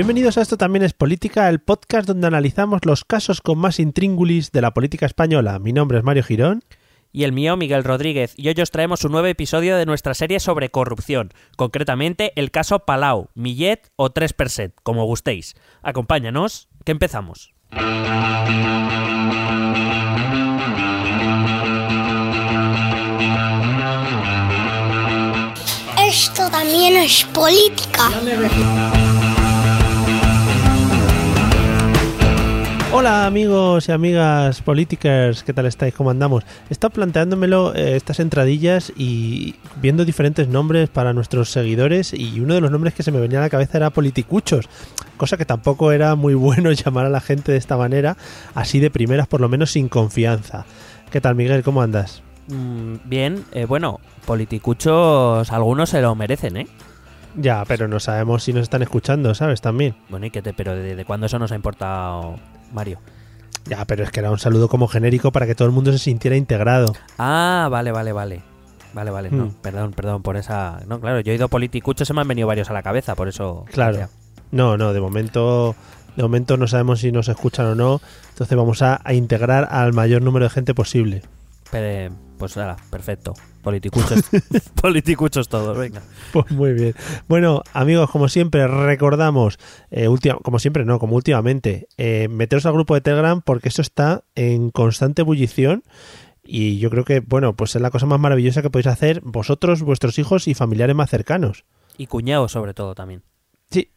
Bienvenidos a Esto también es política, el podcast donde analizamos los casos con más intríngulis de la política española. Mi nombre es Mario Girón. Y el mío, Miguel Rodríguez, y hoy os traemos un nuevo episodio de nuestra serie sobre corrupción, concretamente el caso Palau, Millet o 3%, como gustéis. Acompáñanos, que empezamos. Esto también es política. Hola amigos y amigas políticas, ¿qué tal estáis? ¿Cómo andamos? He estado planteándomelo eh, estas entradillas y viendo diferentes nombres para nuestros seguidores y uno de los nombres que se me venía a la cabeza era politicuchos, cosa que tampoco era muy bueno llamar a la gente de esta manera, así de primeras por lo menos sin confianza. ¿Qué tal Miguel? ¿Cómo andas? Mm, bien, eh, bueno, politicuchos algunos se lo merecen, ¿eh? Ya, pero no sabemos si nos están escuchando, ¿sabes? También. Bueno, ¿y qué te, pero ¿desde cuándo eso nos ha importado, Mario? Ya, pero es que era un saludo como genérico para que todo el mundo se sintiera integrado. Ah, vale, vale, vale. Vale, vale, no, Hmm. perdón, perdón por esa... No, claro, yo he oído politicuchos, se me han venido varios a la cabeza, por eso... Claro. Ya. No, no, de momento, de momento no sabemos si nos escuchan o no. Entonces vamos a, a integrar al mayor número de gente posible. Pero, pues nada, perfecto. Politicuchos, politicuchos todos, venga. Pues muy bien. Bueno, amigos, como siempre, recordamos, eh, última- como siempre, no, como últimamente, eh, meteros al grupo de Telegram porque eso está en constante ebullición. Y yo creo que, bueno, pues es la cosa más maravillosa que podéis hacer vosotros, vuestros hijos y familiares más cercanos. Y cuñados sobre todo también. Sí.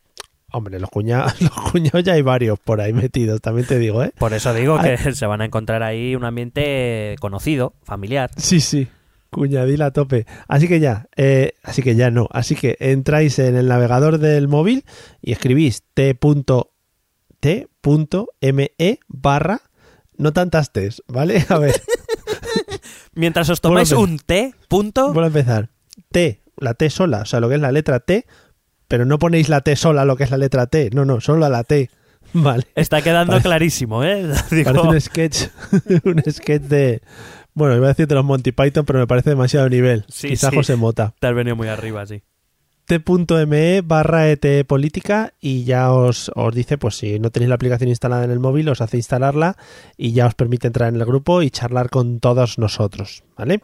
Hombre, los cuñados, los cuñados ya hay varios por ahí metidos, también te digo, ¿eh? Por eso digo que se van a encontrar ahí un ambiente conocido, familiar. Sí, sí. Cuñadil a tope. Así que ya, eh, así que ya no. Así que entráis en el navegador del móvil y escribís t.t.me E barra no tantas tes, ¿vale? A ver, Mientras os tomáis un té, punto, vuelvo a empezar. T, la T sola, o sea, lo que es la letra T, pero no ponéis la T sola, lo que es la letra T. No, no, solo la T. Vale. está quedando Parece- clarísimo, ¿eh? Digo, Parece un sketch, un sketch de, bueno, iba a decir de los Monty Python, pero me parece demasiado nivel. Sí, Quizá sí. José Mota. te has venido muy arriba, sí. t.me barra ET política y ya os, os dice, pues si no tenéis la aplicación instalada en el móvil, os hace instalarla y ya os permite entrar en el grupo y charlar con todos nosotros, ¿vale?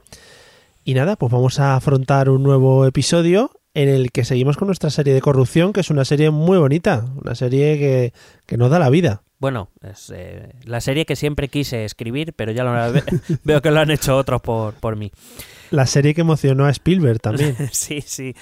Y nada, pues vamos a afrontar un nuevo episodio en el que seguimos con nuestra serie de corrupción, que es una serie muy bonita, una serie que, que nos da la vida. Bueno, es eh, la serie que siempre quise escribir, pero ya lo veo que lo han hecho otros por, por mí. La serie que emocionó a Spielberg también. Sí, sí,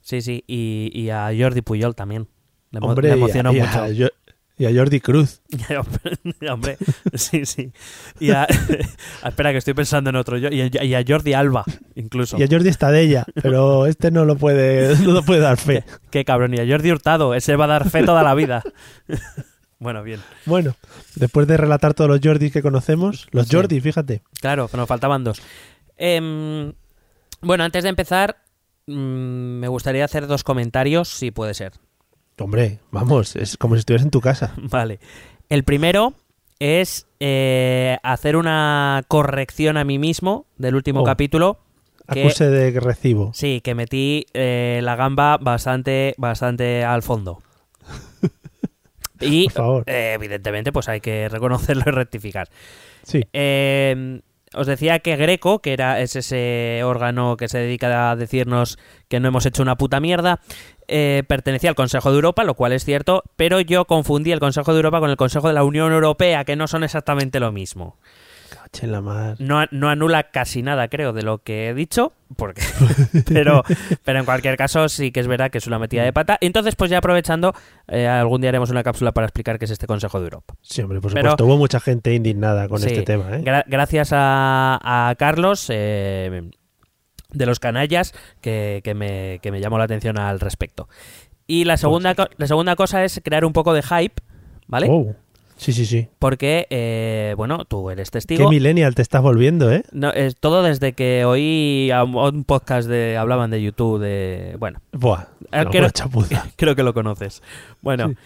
sí, sí. Y, y a Jordi Puyol también. Le, Hombre, le y a- emocionó y a, mucho. Y a Jordi Cruz. Hombre, sí, sí. Y a, espera, que estoy pensando en otro. Y a, y a Jordi Alba, incluso. Y a Jordi Estadella, pero este no lo puede, no lo puede dar fe. Qué cabrón. Y a Jordi Hurtado. Ese va a dar fe toda la vida. Bueno, bien. Bueno, después de relatar todos los Jordis que conocemos, los Sí. Jordis, fíjate. Claro, que nos faltaban dos. Em, bueno, antes de empezar, mm, me gustaría hacer dos comentarios, si puede ser. Hombre, vamos, es como si estuvieras en tu casa. Vale. El primero es eh, hacer una corrección a mí mismo del último Oh. capítulo. Que, Acuse de recibo. sí, que metí eh, la gamba bastante, bastante al fondo. Y Por favor. eh, evidentemente, pues hay que reconocerlo y rectificar. Sí. Eh, os decía que Greco, que era es ese órgano que se dedica a decirnos que no hemos hecho una puta mierda, eh, pertenecía al Consejo de Europa, lo cual es cierto, pero yo confundí el Consejo de Europa con el Consejo de la Unión Europea, que no son exactamente lo mismo. La mar. No, no anula casi nada, creo, de lo que he dicho, porque pero, pero en cualquier caso sí que es verdad que es una metida de pata. Entonces, pues ya aprovechando, eh, algún día haremos una cápsula para explicar qué es este Consejo de Europa. Sí, hombre, por Pero- supuesto. Hubo mucha gente indignada con Sí, este tema, ¿eh? gra- gracias a, a Carlos eh, de los canallas que, que me, que me llamó la atención al respecto. Y la segunda, co- la segunda cosa es crear un poco de hype, ¿vale? Oh. Sí, sí, sí. Porque, eh, bueno, tú eres Qué testigo. millennial te estás volviendo, ¿eh? No, es todo desde que oí a un, podcast de hablaban de YouTube de bueno Buah. Ah, no, chapuza. creo que lo conoces bueno Sí.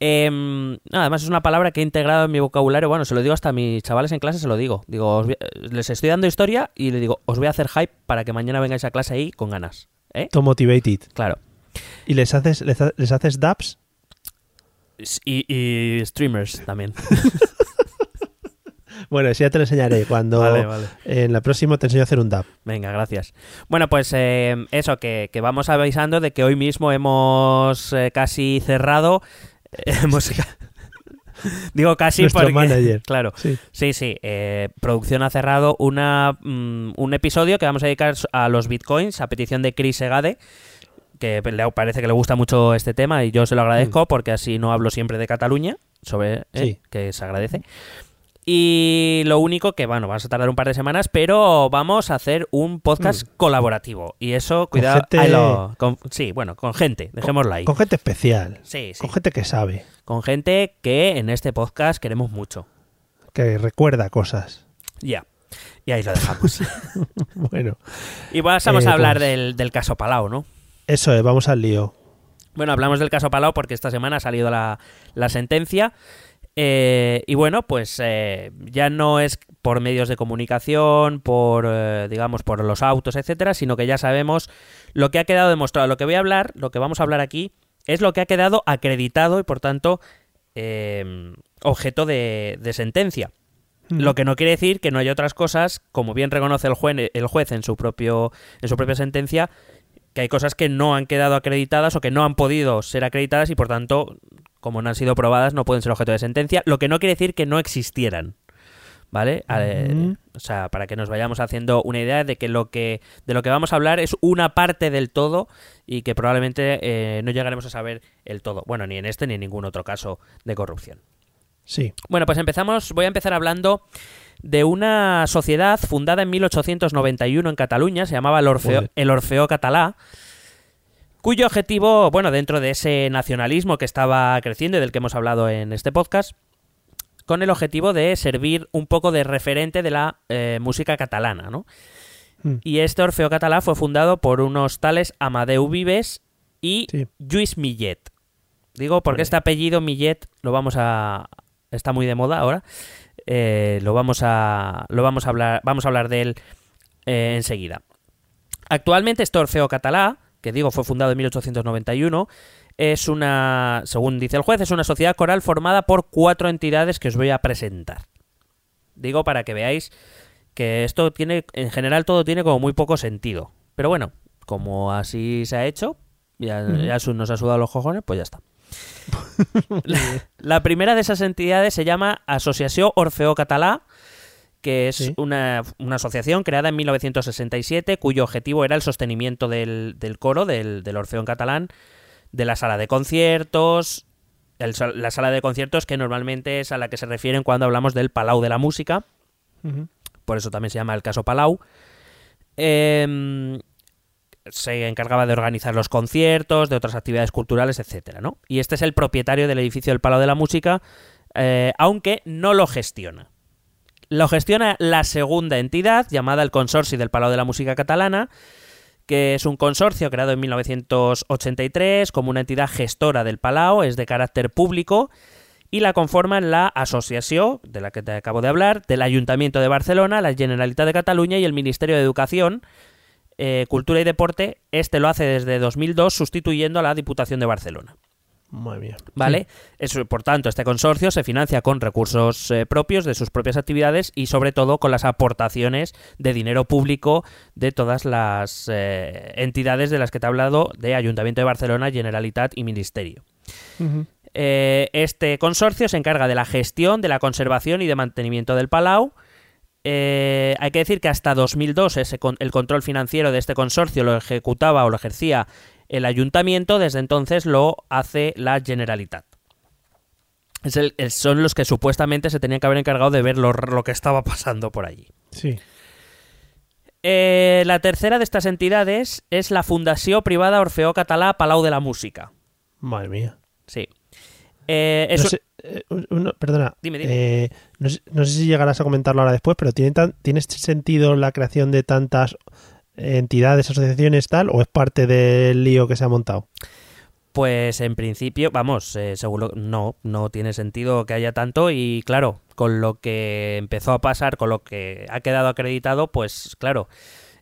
No, además es una palabra que he integrado en mi vocabulario bueno se lo digo hasta a mis chavales en clase se lo digo digo os voy- les estoy dando historia y les digo os voy a hacer hype para que mañana vengáis a clase ahí con ganas ¿eh? To motivated. claro ¿Y les haces, les, ha- les haces dabs? y, y streamers también Bueno, eso ya te lo enseñaré cuando Vale, vale. en la próxima te enseño a hacer un dab. Venga, gracias. Bueno, pues eh, eso, que, que vamos avisando de que hoy mismo hemos eh, casi cerrado. Eh, hemos... Digo casi Nuestro porque... manager. Claro. Sí. Sí, sí. eh, producción ha cerrado una, mm, un episodio que vamos a dedicar a los bitcoins a petición de Chris Egade que le parece que le gusta mucho este tema y yo se lo agradezco porque así no hablo siempre de Cataluña, sobre eh, Sí. que se agradece. Y lo único que, bueno, vamos a tardar un par de semanas, pero vamos a hacer un podcast colaborativo. Y eso, cuidado, gente- ahí lo- con- sí, bueno, con gente, dejémoslo ahí. Con gente especial. Sí, sí. Con gente que sabe, Con gente que en este podcast queremos mucho. que recuerda cosas. Ya. Y ahí lo dejamos. Bueno, y pasamos Eh, a hablar pues- del, del caso Palau, ¿no? eso es, vamos al lío. Bueno, hablamos del caso Palau porque esta semana ha salido la, la sentencia. Eh, y bueno, pues eh, ya no es por medios de comunicación, por, eh, digamos, por los autos, etcétera, sino que ya sabemos lo que ha quedado demostrado. Lo que voy a hablar, lo que vamos a hablar aquí, es lo que ha quedado acreditado y por tanto eh, objeto de, de sentencia. Lo que no quiere decir que no haya otras cosas, como bien reconoce el juez, el juez en su propio en su propia sentencia, que hay cosas que no han quedado acreditadas o que no han podido ser acreditadas y por tanto, como no han sido probadas, no pueden ser objeto de sentencia, lo que no quiere decir que no existieran. ¿Vale? O sea, para que nos vayamos haciendo una idea de que lo que de lo que vamos a hablar es una parte del todo y que probablemente eh, no llegaremos a saber el todo. Bueno, ni en este ni en ningún otro caso de corrupción. Sí. Bueno, pues empezamos. Voy a empezar hablando de una sociedad fundada en 1891 en Cataluña, se llamaba el Orfeo, el Orfeo Catalá, cuyo objetivo, bueno, dentro de ese nacionalismo que estaba creciendo y del que hemos hablado en este podcast, con el objetivo de servir un poco de referente de la eh, música catalana, ¿no? Mm. Y este Orfeo Catalá fue fundado por unos tales Amadeu Vives y Sí. Lluís Millet. Digo porque este apellido Millet lo vamos a está muy de moda ahora. Eh, lo vamos a lo vamos a hablar vamos a hablar de él eh, enseguida. Actualmente este Orfeo Catalá, que digo fue fundado en 1891, es una, según dice el juez, es una sociedad coral formada por cuatro entidades que os voy a presentar. Digo para que veáis que esto tiene, en general todo tiene como muy poco sentido. Pero bueno, como así se ha hecho, ya, nos ha sudado los cojones, pues ya está. la, la primera de esas entidades se llama Asociació Orfeo Català, que es Sí. una, una asociación creada en 1967 cuyo objetivo era el sostenimiento del, del coro, del, del Orfeo en catalán, de la sala de conciertos, el la sala de conciertos que normalmente es a la que se refieren cuando hablamos del Palau de la Música, por eso también se llama el caso Palau. Eh, se encargaba de organizar los conciertos, de otras actividades culturales, etcétera, ¿no? Y este es el propietario del edificio del Palau de la Música, eh, aunque no lo gestiona. Lo gestiona la segunda entidad, llamada el Consorcio del Palau de la Música Catalana, que es un consorcio creado en 1983 como una entidad gestora del Palau, es de carácter público y la conforman la asociación, de la que te acabo de hablar, del Ayuntamiento de Barcelona, la Generalitat de Cataluña y el Ministerio de Educación, eh, Cultura y Deporte. Este lo hace desde 2002 sustituyendo a la Diputación de Barcelona. Madre mía. ¿Vale? Eso, por tanto, este consorcio se financia con recursos eh, propios de sus propias actividades y sobre todo con las aportaciones de dinero público de todas las eh, entidades de las que te he hablado de Ayuntamiento de Barcelona, Generalitat y Ministerio. Eh, este consorcio se encarga de la gestión, de la conservación y de mantenimiento del Palau. Eh, hay que decir que hasta 2002 ese con- el control financiero de este consorcio lo ejecutaba o lo ejercía el ayuntamiento, desde entonces lo hace la Generalitat. Es el- el- son los que supuestamente se tenían que haber encargado de ver lo, lo que estaba pasando por allí. Sí. Eh, la tercera de estas entidades es la Fundació Privada Orfeó Català Palau de la Música. Madre mía. Sí. Eh, es No un- sé, eh, uno- perdona. Dime, dime. No, sé, no sé si llegarás a comentarlo ahora después, pero ¿tiene, tan- ¿tiene sentido la creación de tantas entidades, asociaciones, tal, o es parte del lío que se ha montado? Pues en principio, vamos, eh, seguro no, no tiene sentido que haya tanto y claro, con lo que empezó a pasar, con lo que ha quedado acreditado, pues claro,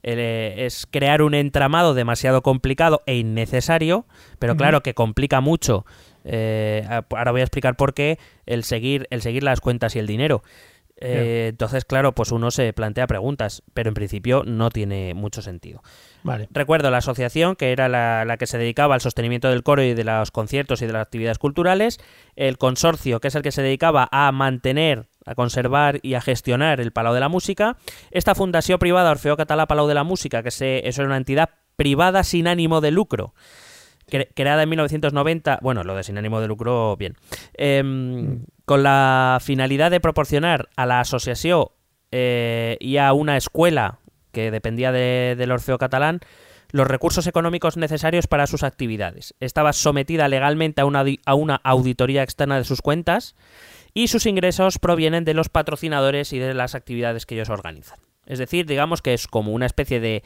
eh, es crear un entramado demasiado complicado e innecesario, pero claro que complica mucho. eh, ahora voy a explicar por qué el seguir, el seguir las cuentas y el dinero. Eh, Entonces, claro, pues uno se plantea preguntas, pero en principio no tiene mucho sentido. Vale. Recuerdo la asociación, que era la, la que se dedicaba al sostenimiento del coro y de los conciertos y de las actividades culturales. El consorcio, que es el que se dedicaba a mantener, a conservar y a gestionar el Palau de la Música. Esta fundación privada Orfeo Català Palau de la Música, que se, eso era una entidad privada sin ánimo de lucro. cre- Creada en 1990, bueno, lo de sin ánimo de lucro, bien, Em, con la finalidad de proporcionar a la asociación eh, y a una escuela que dependía de- del Orfeo catalán los recursos económicos necesarios para sus actividades. Estaba sometida legalmente a una, a una auditoría externa de sus cuentas y sus ingresos provienen de los patrocinadores y de las actividades que ellos organizan. Es decir, digamos que es como una especie de,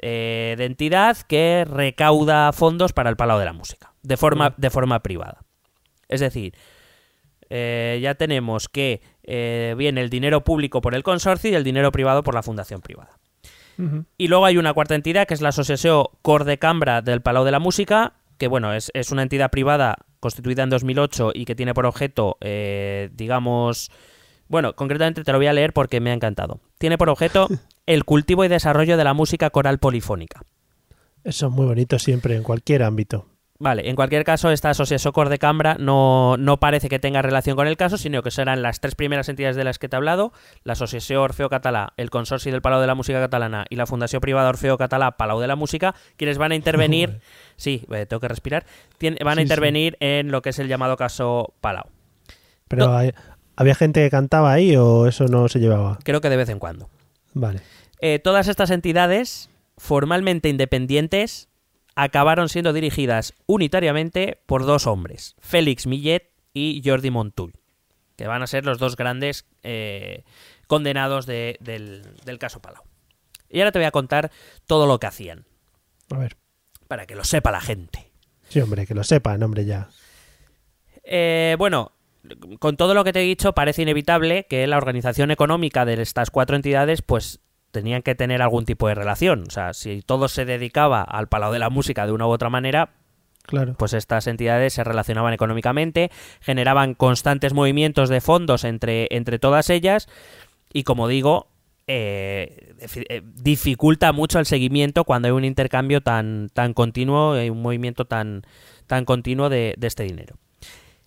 eh, de entidad que recauda fondos para el Palau de la Música, de forma, de forma privada. Es decir, eh, ya tenemos que eh, viene el dinero público por el consorcio y el dinero privado por la fundación privada. Y luego hay una cuarta entidad que es la Asociación Cor de Cambra del Palau de la Música, que bueno, es, es una entidad privada constituida en 2008 y que tiene por objeto, eh, digamos, bueno, concretamente te lo voy a leer porque me ha encantado. Tiene por objeto el cultivo y desarrollo de la música coral polifónica. Eso es muy bonito siempre, en cualquier ámbito. Vale, en cualquier caso, esta asociación Cor de Cambra no, no parece que tenga relación con el caso, sino que serán las tres primeras entidades de las que te he hablado, la Asociación Orfeo Català, el Consorcio del Palau de la Música Catalana y la Fundación Privada Orfeo Català Palau de la Música, quienes van a intervenir, sí, eh, tengo que respirar, tien- van a sí. intervenir en lo que es el llamado caso Palau. Pero No. hay- ¿había gente que cantaba ahí o eso no se llevaba? Creo que de vez en cuando. Vale. Eh, todas estas entidades, formalmente independientes, acabaron siendo dirigidas unitariamente por dos hombres, Félix Millet y Jordi Montull, que van a ser los dos grandes eh, condenados de- del, del caso Palau. Y ahora te voy a contar todo lo que hacían, A ver. para que lo sepa la gente. Sí, hombre, que lo sepan, hombre, ya. Eh, bueno, con todo lo que te he dicho, parece inevitable que la organización económica de estas cuatro entidades, pues tenían que tener algún tipo de relación. O sea, si todo se dedicaba al Palau de la Música de una u otra manera, Claro. pues estas entidades se relacionaban económicamente, generaban constantes movimientos de fondos entre, entre todas ellas y como digo, eh, eh, dificulta mucho el seguimiento cuando hay un intercambio tan, tan continuo y un movimiento tan, tan continuo de, de este dinero.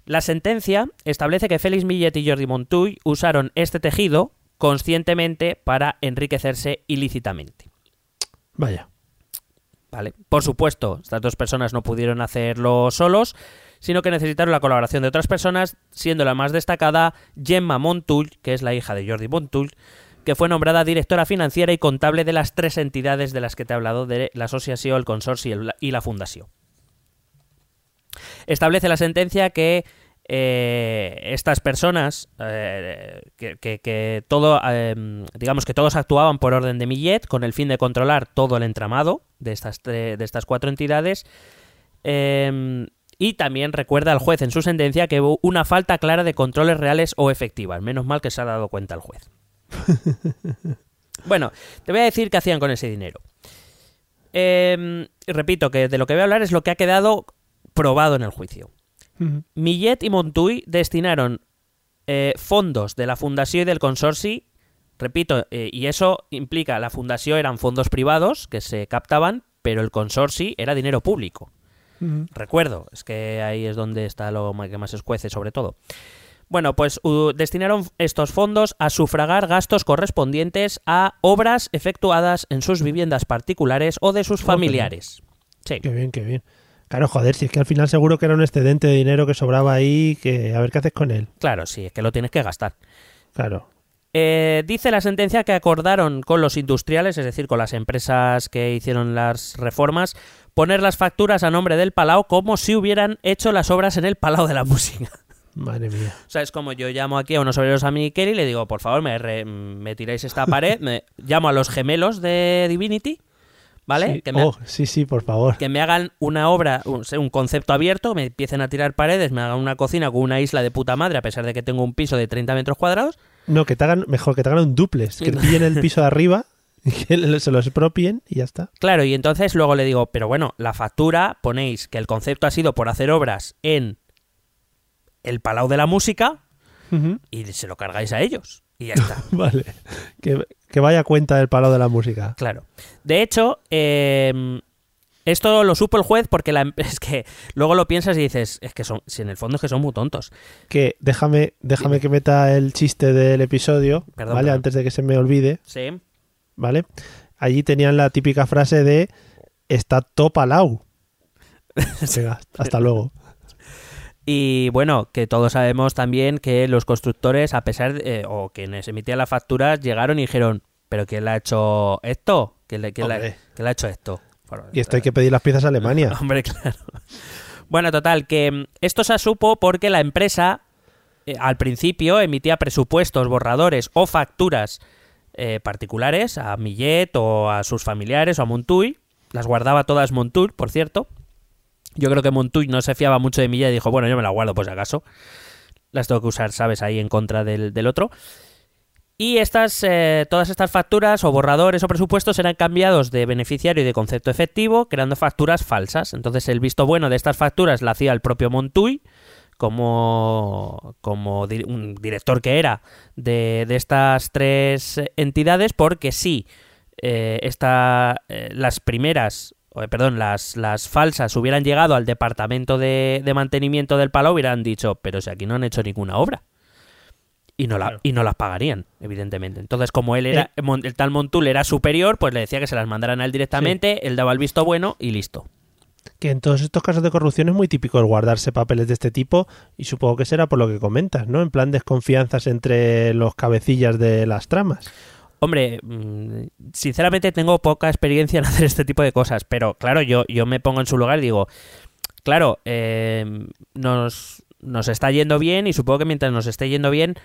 La sentencia establece que Félix Millet y Jordi Montull usaron este tejido conscientemente para enriquecerse ilícitamente. Vaya. ¿Vale? Por supuesto, estas dos personas no pudieron hacerlo solos, sino que necesitaron la colaboración de otras personas, siendo la más destacada Gemma Montull, que es la hija de Jordi Montull, que fue nombrada directora financiera y contable de las tres entidades de las que te he hablado, de la asociación, el consorcio y la fundación. Establece la sentencia que eh, estas personas, eh, que, que- que todo, eh, digamos que todos actuaban por orden de Millet con el fin de controlar todo el entramado de estas, de estas cuatro entidades. eh, y también recuerda al juez en su sentencia que hubo una falta clara de controles reales o efectivas. Menos mal que se ha dado cuenta el juez. bueno, te voy a decir qué hacían con ese dinero. Eh, repito que de lo que voy a hablar es lo que ha quedado probado en el juicio. Millet y Montuy destinaron eh, fondos de la fundación y del consorci, repito, eh, y eso implica, la fundación eran fondos privados que se captaban, pero el consorci era dinero público. Recuerdo, es que ahí es donde está lo que más escuece, sobre todo. Bueno, pues u- destinaron estos fondos a sufragar gastos correspondientes a obras efectuadas en sus viviendas particulares o de sus familiares. Sí. Qué bien, qué bien. Claro, joder, si es que al final seguro que era un excedente de dinero que sobraba ahí, que a ver qué haces con él. Claro, sí, es que lo tienes que gastar. Claro. Eh, dice la sentencia que acordaron con los industriales, es decir, con las empresas que hicieron las reformas, poner las facturas a nombre del Palau como si hubieran hecho las obras en el Palau de la Música. Madre mía. O sea, es como yo llamo aquí a unos obreros a mi Kelly y le digo, por favor, me, re- me tiráis esta pared, me llamo a los gemelos de Divinity, ¿vale? Sí. Que, me, Oh, sí, sí, por favor. que me hagan una obra, un, un concepto abierto, me empiecen a tirar paredes, me hagan una cocina con una isla de puta madre, a pesar de que tengo un piso de 30 metros cuadrados. No, que te hagan, mejor que te hagan un duplex, que No. pillen el piso de arriba, que se lo expropien y ya está. Claro, y entonces luego le digo, pero bueno, la factura ponéis que el concepto ha sido por hacer obras en el Palau de la Música Ujú. y se lo cargáis a ellos. Y ya está. Vale. Que, que vaya cuenta del palo de la música. Claro. De hecho, eh, esto lo supo el juez porque la, em- es que luego lo piensas y dices, es que son, si en el fondo es que son muy tontos. Que déjame, déjame que meta el chiste del episodio, Perdón, ¿vale? perdón. Antes de que se me olvide, Sí. ¿vale? Allí tenían la típica frase de está topalau. Venga, hasta luego. Y bueno, que todos sabemos también que los constructores, a pesar de, eh, o quienes emitían las facturas, llegaron y dijeron, ¿pero quién le ha hecho esto? ¿Quién le, quién le- Hombre. quién le ha hecho esto? Bueno, Y esto hay que pedir las piezas a Alemania. Hombre, claro. Bueno, total, que mm, esto se supo porque la empresa eh, al principio emitía presupuestos, borradores o facturas eh, particulares a Millet o a sus familiares o a Montuy. Las guardaba todas Montuy, por cierto. Yo creo que Montuy no se fiaba mucho de Millet y dijo, bueno, yo me las guardo si acaso. Las tengo que usar, ¿sabes? Ahí en contra del, del otro. Y estas, eh, todas estas facturas o borradores o presupuestos eran cambiados de beneficiario y de concepto efectivo, creando facturas falsas. Entonces el visto bueno de estas facturas la hacía el propio Montuy, como, como un director que era de, de estas tres entidades, porque sí, eh, esta, eh, las primeras, perdón, las, las falsas hubieran llegado al departamento de, de mantenimiento del Palau, hubieran dicho, pero si aquí no han hecho ninguna obra y no, la, Claro. y no las pagarían, evidentemente. Entonces, como él era, Mon- el tal Montul era superior, pues le decía que se las mandaran a él directamente, él daba el visto bueno y listo. Que en todos estos casos de corrupción es muy típico el guardarse papeles de este tipo y supongo que será por lo que comentas, ¿no? En plan desconfianzas entre los cabecillas de las tramas. Hombre, mm, sinceramente tengo poca experiencia en hacer este tipo de cosas, pero claro, yo, yo me pongo en su lugar y digo, claro, eh, nos, nos está yendo bien y supongo que mientras nos esté yendo bien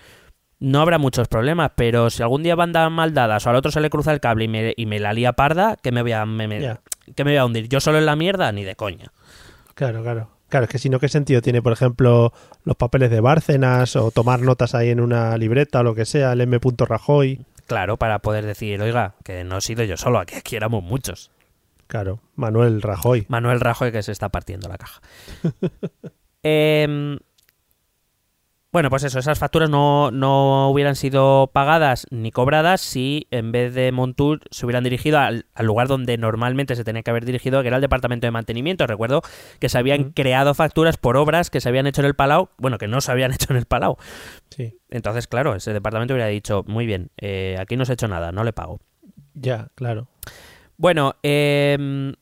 no habrá muchos problemas, pero si algún día van mal dadas o al otro se le cruza el cable y me, y me la lía parda, que me voy a, me- me- Ya. que me voy a hundir? ¿Yo solo en la mierda? Ni de coña. Claro, claro. Claro, es que si no, ¿qué sentido tiene, por ejemplo, los papeles de Bárcenas o tomar notas ahí en una libreta o lo que sea, el M. Rajoy? Claro, para poder decir, oiga, que no he sido yo solo, aquí, aquí éramos muchos. Claro, Manuel Rajoy. Manuel Rajoy que se está partiendo la caja. Em, bueno, pues eso, esas facturas no, no hubieran sido pagadas ni cobradas si en vez de Montour se hubieran dirigido al, al lugar donde normalmente se tenía que haber dirigido, que era el departamento de mantenimiento. Recuerdo que se habían creado facturas por obras que se habían hecho en el Palau, bueno, que no se habían hecho en el Palau. Sí, Entonces, claro, ese departamento hubiera dicho, muy bien, eh, aquí no se ha hecho nada, no le pago. ya, claro. Bueno, em,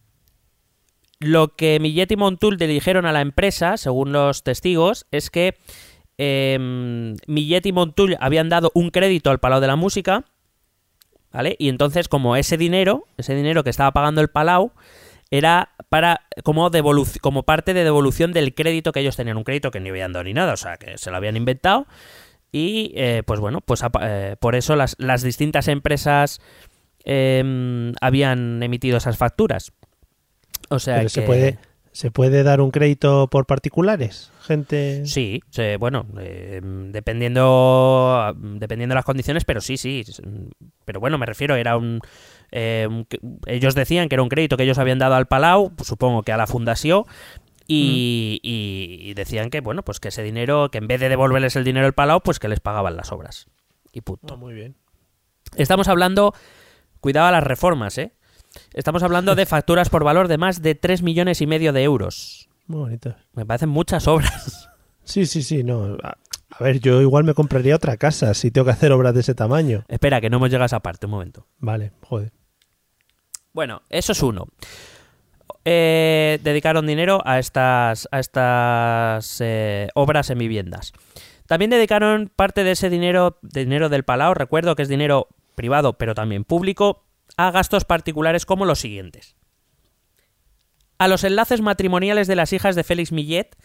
lo que Millet y Montul le dijeron a la empresa, según los testigos, es que em, Millet y Montul habían dado un crédito al Palau de la Música ¿vale? Y entonces, como ese dinero, ese dinero que estaba pagando el Palau, era para como como parte de devolución del crédito que ellos tenían, un crédito que ni habían dado ni nada, o sea, que se lo habían inventado. Y eh, pues bueno, pues eh, por eso las, las distintas empresas em, habían emitido esas facturas. O sea Pero que se puede se puede dar un crédito por particulares, gente. Sí, se- bueno, eh, dependiendo dependiendo de las condiciones, pero sí, sí. s- Pero bueno, me refiero, era un, eh, un- ellos decían que era un crédito que ellos habían dado al Palau, pues supongo que a la fundación. Y, y- y decían que, bueno, pues que ese dinero, que en vez de devolverles el dinero al Palau, pues que les pagaban las obras. Y punto. Ah, muy bien. Estamos hablando, cuidado a las reformas, ¿eh? Estamos hablando de facturas por valor de más de 3 millones y medio de euros. Muy bonito. Me parecen muchas obras. Sí, sí, sí, no. A, a ver, yo igual me compraría otra casa si tengo que hacer obras de ese tamaño. Espera, que no hemos llegado a esa parte, un momento. Vale, joder. Bueno, eso es uno. Eh, dedicaron dinero a estas, a estas eh, obras en viviendas. También dedicaron parte de ese dinero, de dinero del Palau, recuerdo que es dinero privado pero también público, a gastos particulares como los siguientes. A los enlaces matrimoniales de las hijas de Félix Millet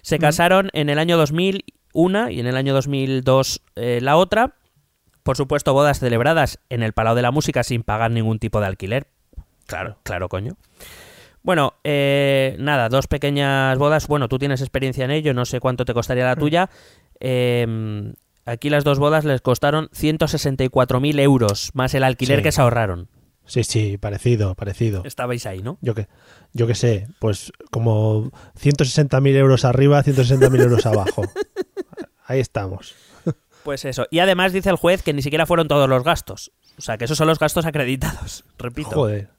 se casaron en el año 2000 una y en el año 2002 eh, la otra. Por supuesto, bodas celebradas en el Palau de la Música sin pagar ningún tipo de alquiler. Claro, claro, coño. Bueno, eh, nada, dos pequeñas bodas. Bueno, tú tienes experiencia en ello, no sé cuánto te costaría la tuya. Eh, aquí las dos bodas les costaron 164.000 euros, más el alquiler Sí. que se ahorraron. Sí, sí, parecido, parecido. Estabais ahí, ¿no? Yo que, yo que sé, pues como 160.000 euros arriba, 160.000 euros abajo. Ahí estamos. Pues eso. Y además dice el juez que ni siquiera fueron todos los gastos. O sea, que esos son los gastos acreditados. Repito. Joder,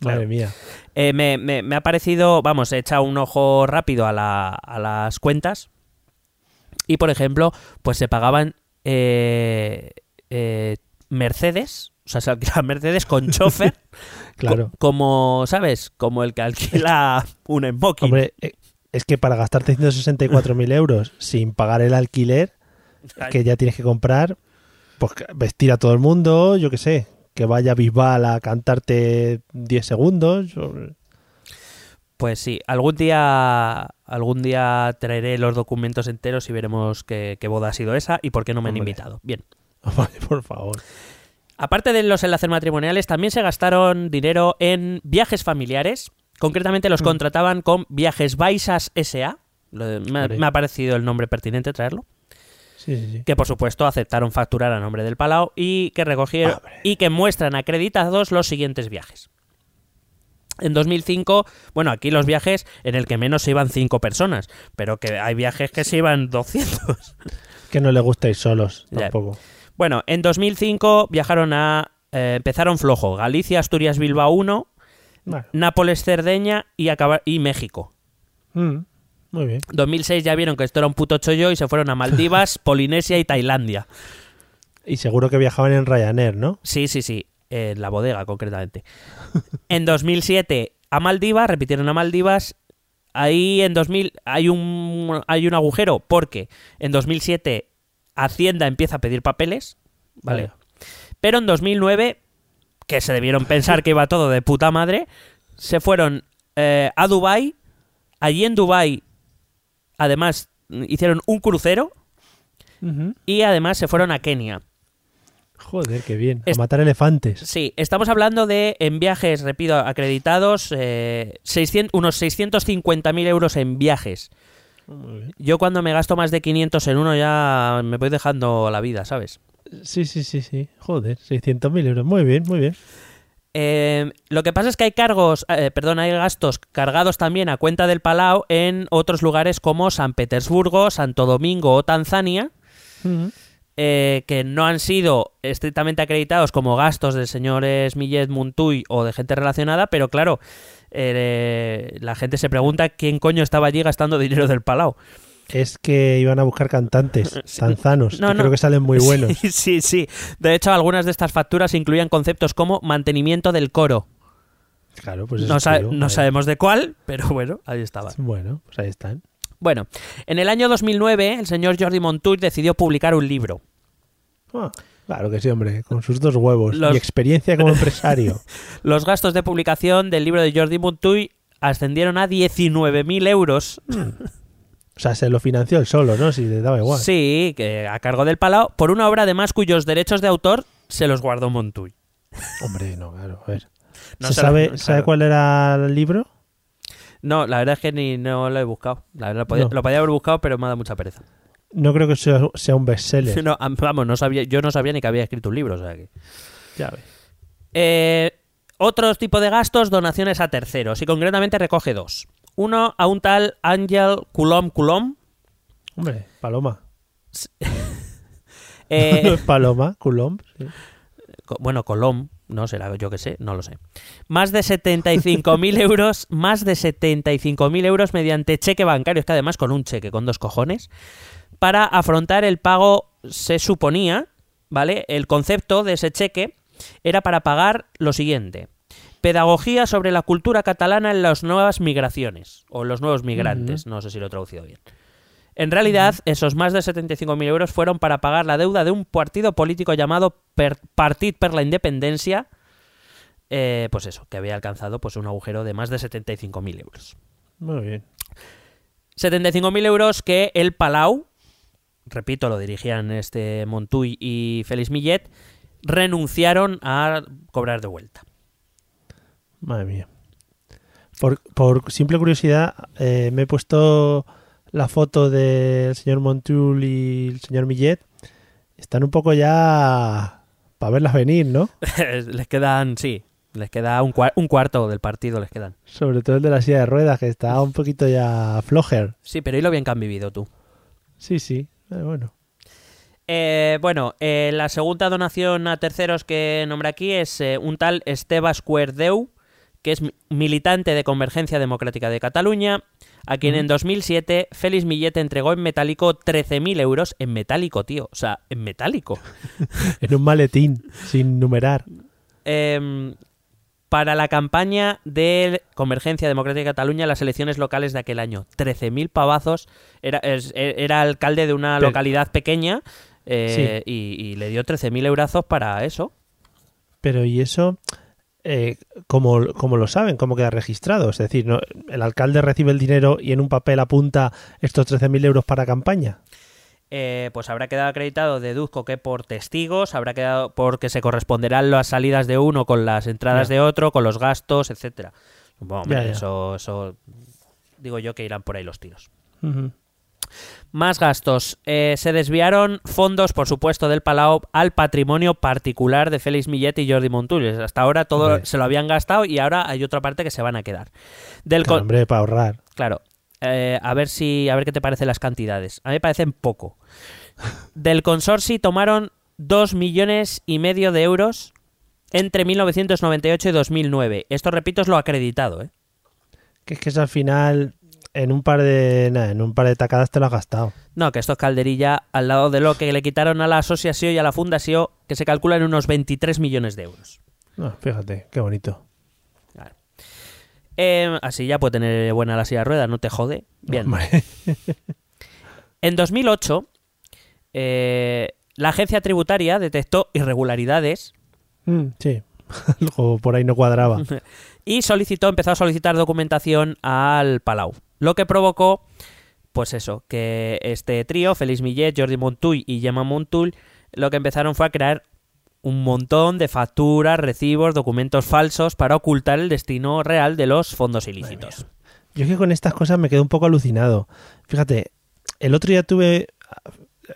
Claro. madre mía. Eh, me, me- me ha parecido, vamos, he echado un ojo rápido a, la- a las cuentas. Y por ejemplo, pues se pagaban eh, eh, Mercedes, o sea, se alquilaban Mercedes con chofer, Claro. co- como, ¿sabes? Como el que alquila un smoking. Hombre, eh, es que para gastarte 164.000 euros sin pagar el alquiler que ya tienes que comprar, pues vestir a todo el mundo, yo qué sé, que vaya Bisbal a cantarte 10 segundos. Pues sí, algún día, algún día traeré los documentos enteros y veremos qué, qué boda ha sido esa y por qué no me han Hombre. invitado. Bien. Vale, por favor. Aparte de los enlaces matrimoniales, también se gastaron dinero en viajes familiares. Concretamente Mm. los contrataban con Viajes Baisas S.A. De- Me, ha- Hombre. me ha parecido el nombre pertinente traerlo. Sí, sí, sí. Que por supuesto aceptaron facturar a nombre del Palau y que recogieron y que muestran acreditados los siguientes viajes. En 2005, bueno, aquí los viajes en el que menos se iban cinco personas, pero que hay viajes que se iban 200. Que no le gusta ir solos Ya. Bueno, en 2005 viajaron a... eh, empezaron flojo. Galicia, Asturias, Bilbao 1, Bueno, Nápoles, Cerdeña y, acabar, y México. mm, muy bien. 2006 ya vieron que esto era un puto chollo y se fueron a Maldivas, Polinesia y Tailandia. Y seguro que viajaban en Ryanair, ¿no? Sí, sí, sí. En la bodega, concretamente. En 2007 a Maldivas, repitieron a Maldivas. Ahí en 2000 hay un, hay un agujero porque en 2007 Hacienda empieza a pedir papeles, ¿vale? Pero en 2009, que se debieron pensar que iba todo de puta madre, se fueron eh, a Dubai. Allí en Dubai, además, hicieron un crucero y además se fueron a Kenia. Joder, qué bien. Es- A matar elefantes. Sí, estamos hablando de en viajes, repito, acreditados, eh, 600 unos 650.000 euros en viajes. Muy bien. Yo cuando me gasto más de 500 en uno ya me voy dejando la vida, ¿sabes? Sí, sí, sí, sí. Joder, 600.000 euros. Muy bien, muy bien. Eh, lo que pasa es que hay cargos, eh, perdón, hay gastos cargados también a cuenta del Palau en otros lugares como San Petersburgo, Santo Domingo o Tanzania, eh, que no han sido estrictamente acreditados como gastos de señores Millet, Montuy o de gente relacionada, pero claro, eh, la gente se pregunta quién coño estaba allí gastando dinero del Palau. Es que iban a buscar cantantes tanzanos, No, que no. creo que salen muy buenos. Sí, sí, sí. De hecho, algunas de estas facturas incluían conceptos como mantenimiento del coro. Claro, pues No, sa- no sabemos de cuál, pero bueno, ahí estaba. Bueno, pues ahí están. Bueno, en el año 2009 el señor Jordi Montuy decidió publicar un libro. Ah, Claro que sí, hombre, con sus dos huevos Los- y experiencia como empresario. Los gastos de publicación del libro de Jordi Montuy ascendieron a 19.000 euros. O sea, se lo financió él solo, ¿no? Si le daba igual. Sí, que a cargo del Palau, por una obra además cuyos derechos de autor se los guardó Montuy. Hombre, no, claro, a ver. No ¿Se se lo- sabe, no, ¿Sabe claro. cuál era el libro? No, la verdad es que ni no lo he buscado. La verdad, lo, podía, No. lo podía haber buscado, pero me ha dado mucha pereza. No creo que sea, sea un bestseller. No, am- vamos, no sabía, yo no sabía ni que había escrito un libro, o sea que... Ya ves. Eh, otros tipo de gastos, donaciones a terceros, y concretamente recoge dos. Uno a un tal Ángel Coulomb Coulomb. Hombre, Paloma. eh, No es Paloma, Coulomb. sí. co- bueno, Colom, no será, yo que sé, no lo sé. Más de 75.000 euros, más de 75.000 euros mediante cheque bancario, es que además con un cheque, con dos cojones, para afrontar el pago, se suponía, ¿vale? El concepto de ese cheque era para pagar lo siguiente. Pedagogía sobre la cultura catalana en las nuevas migraciones, o los nuevos migrantes, no sé si lo he traducido bien. En realidad, esos más de 75.000 euros fueron para pagar la deuda de un partido político llamado per Partit per la Independencia, eh, pues eso, que había alcanzado pues un agujero de más de 75.000 euros. Muy bien. 75.000 euros que el Palau, repito, lo dirigían este Montuy y Félix Millet, renunciaron a cobrar de vuelta. Madre mía. Por, por simple curiosidad, eh, me he puesto la foto del señor Montul y el señor Millet. Están un poco ya para verlas venir, ¿no? les quedan, sí, les queda un, cua- un cuarto del partido, les quedan. Sobre todo el de la silla de ruedas, que está un poquito ya flojer. Sí, pero y lo bien que han vivido tú. Sí, sí. Eh, bueno. Eh, bueno, eh, la segunda donación a terceros que nombra aquí es eh, un tal Esteba Escuerdeu, que es mi- militante de Convergencia Democrática de Cataluña, a quien en 2007 Félix Millet entregó en metálico 13.000 euros. En metálico, tío. O sea, en metálico. En un maletín, sin numerar. Em, para la campaña de Convergencia Democrática de Cataluña en las elecciones locales de aquel año. 13.000 pavazos. Era, es- era alcalde de una Pero- localidad pequeña eh, y, y le dio 13.000 eurazos para eso. Pero ¿y eso eh, cómo, cómo lo saben? ¿Cómo queda registrado? Es decir, ¿no? el alcalde recibe el dinero y en un papel apunta estos 13.000 euros para campaña. Eh, pues habrá quedado acreditado, deduzco que por testigos, habrá quedado porque se corresponderán las salidas de uno con las entradas Ya. de otro, con los gastos, etcétera. Bueno, hombre, Ya, ya. Eso, eso digo yo que irán por ahí los tiros. Más gastos. Eh, se desviaron fondos, por supuesto, del Palau al patrimonio particular de Félix Millet y Jordi Montull. Hasta ahora todo Hombre. se lo habían gastado y ahora hay otra parte que se van a quedar. Del Claro, hombre, para ahorrar. Claro. Eh, a ver si a ver qué te parecen las cantidades. A mí me parecen poco. Del consorcio tomaron dos millones y medio de euros entre 1998 y 2009. Esto, repito, es lo acreditado, ¿eh? Que es que eso al final, en un par de en un par de tacadas te lo has gastado. No, que esto es calderilla al lado de lo que le quitaron a la asociación y a la fundación, que se calcula en unos 23 millones de euros. No, fíjate, qué bonito. Eh, así ya puede tener buena la silla de ruedas, no te jode. Bien. En 2008, eh, la agencia tributaria detectó irregularidades Mm, sí, algo por ahí no cuadraba. y solicitó, empezó a solicitar documentación al Palau. Lo que provocó, pues eso, que este trío, Félix Millet, Jordi Montuy y Gemma Montull, lo que empezaron fue a crear un montón de facturas, recibos, documentos falsos para ocultar el destino real de los fondos ilícitos. Yo es que con estas cosas me quedo un poco alucinado. Fíjate, el otro día tuve.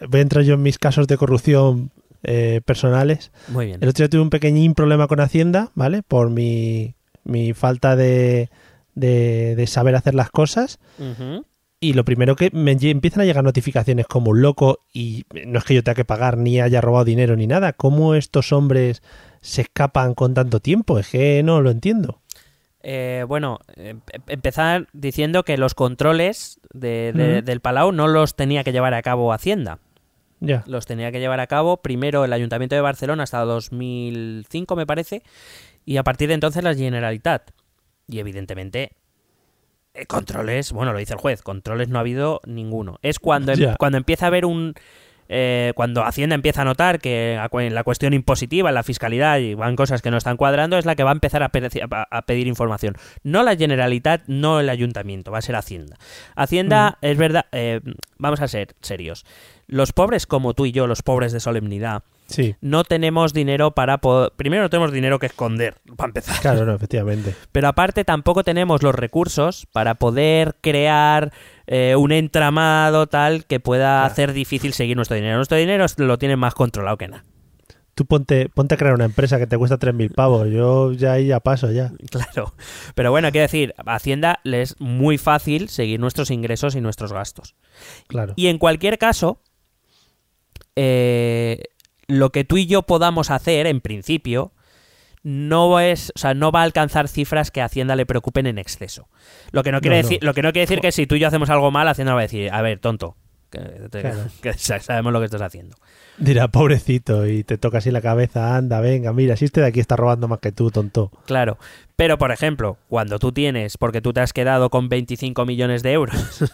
Voy a entrar yo en mis casos de corrupción eh, personales. Muy bien. El otro día tuve un pequeñín problema con Hacienda, ¿vale? Por mi, mi falta de, de, de saber hacer las cosas. Ujú. Y lo primero que me empiezan a llegar notificaciones como un loco y no es que yo tenga que pagar ni haya robado dinero ni nada. ¿Cómo estos hombres se escapan con tanto tiempo? Es que no lo entiendo. Eh, bueno, em- empezar diciendo que los controles de- de- Ujú. del Palau no los tenía que llevar a cabo Hacienda. Ya. Los tenía que llevar a cabo primero el Ayuntamiento de Barcelona hasta 2005, me parece, y a partir de entonces la Generalitat. Y evidentemente, eh, controles, bueno, lo dice el juez, controles no ha habido ninguno. Es cuando, em- cuando empieza a haber un, eh, cuando Hacienda empieza a notar que la cuestión impositiva, la fiscalidad, y van cosas que no están cuadrando, es la que va a empezar a, pe- a- a pedir información. No la Generalitat, no el Ayuntamiento, va a ser Hacienda. Hacienda, es verdad, eh, vamos a ser serios. Los pobres como tú y yo, los pobres de solemnidad, Sí, no tenemos dinero para poder... Primero no tenemos dinero que esconder, para empezar. claro, no, efectivamente. Pero aparte tampoco tenemos los recursos para poder crear eh, un entramado tal que pueda hacer difícil seguir nuestro dinero. Nuestro dinero lo tienen más controlado que nada. Tú ponte, ponte a crear una empresa que te cuesta 3.000 pavos. Yo ya ahí ya paso ya. Claro. Pero bueno, quiero decir, a Hacienda le es muy fácil seguir nuestros ingresos y nuestros gastos. Claro. Y en cualquier caso, eh, lo que tú y yo podamos hacer, en principio, no es, o sea, no va a alcanzar cifras que a Hacienda le preocupen en exceso. Lo que no quiere No, no. decir, lo que no quiere decir que si tú y yo hacemos algo mal, Hacienda va a decir, a ver, tonto, que, te- Claro. que sa- sabemos lo que estás haciendo. Dirá, pobrecito, y te toca así la cabeza, anda, venga, mira, si este de aquí está robando más que tú, tonto. Claro. Pero, por ejemplo, cuando tú tienes, porque tú te has quedado con 25 millones de euros,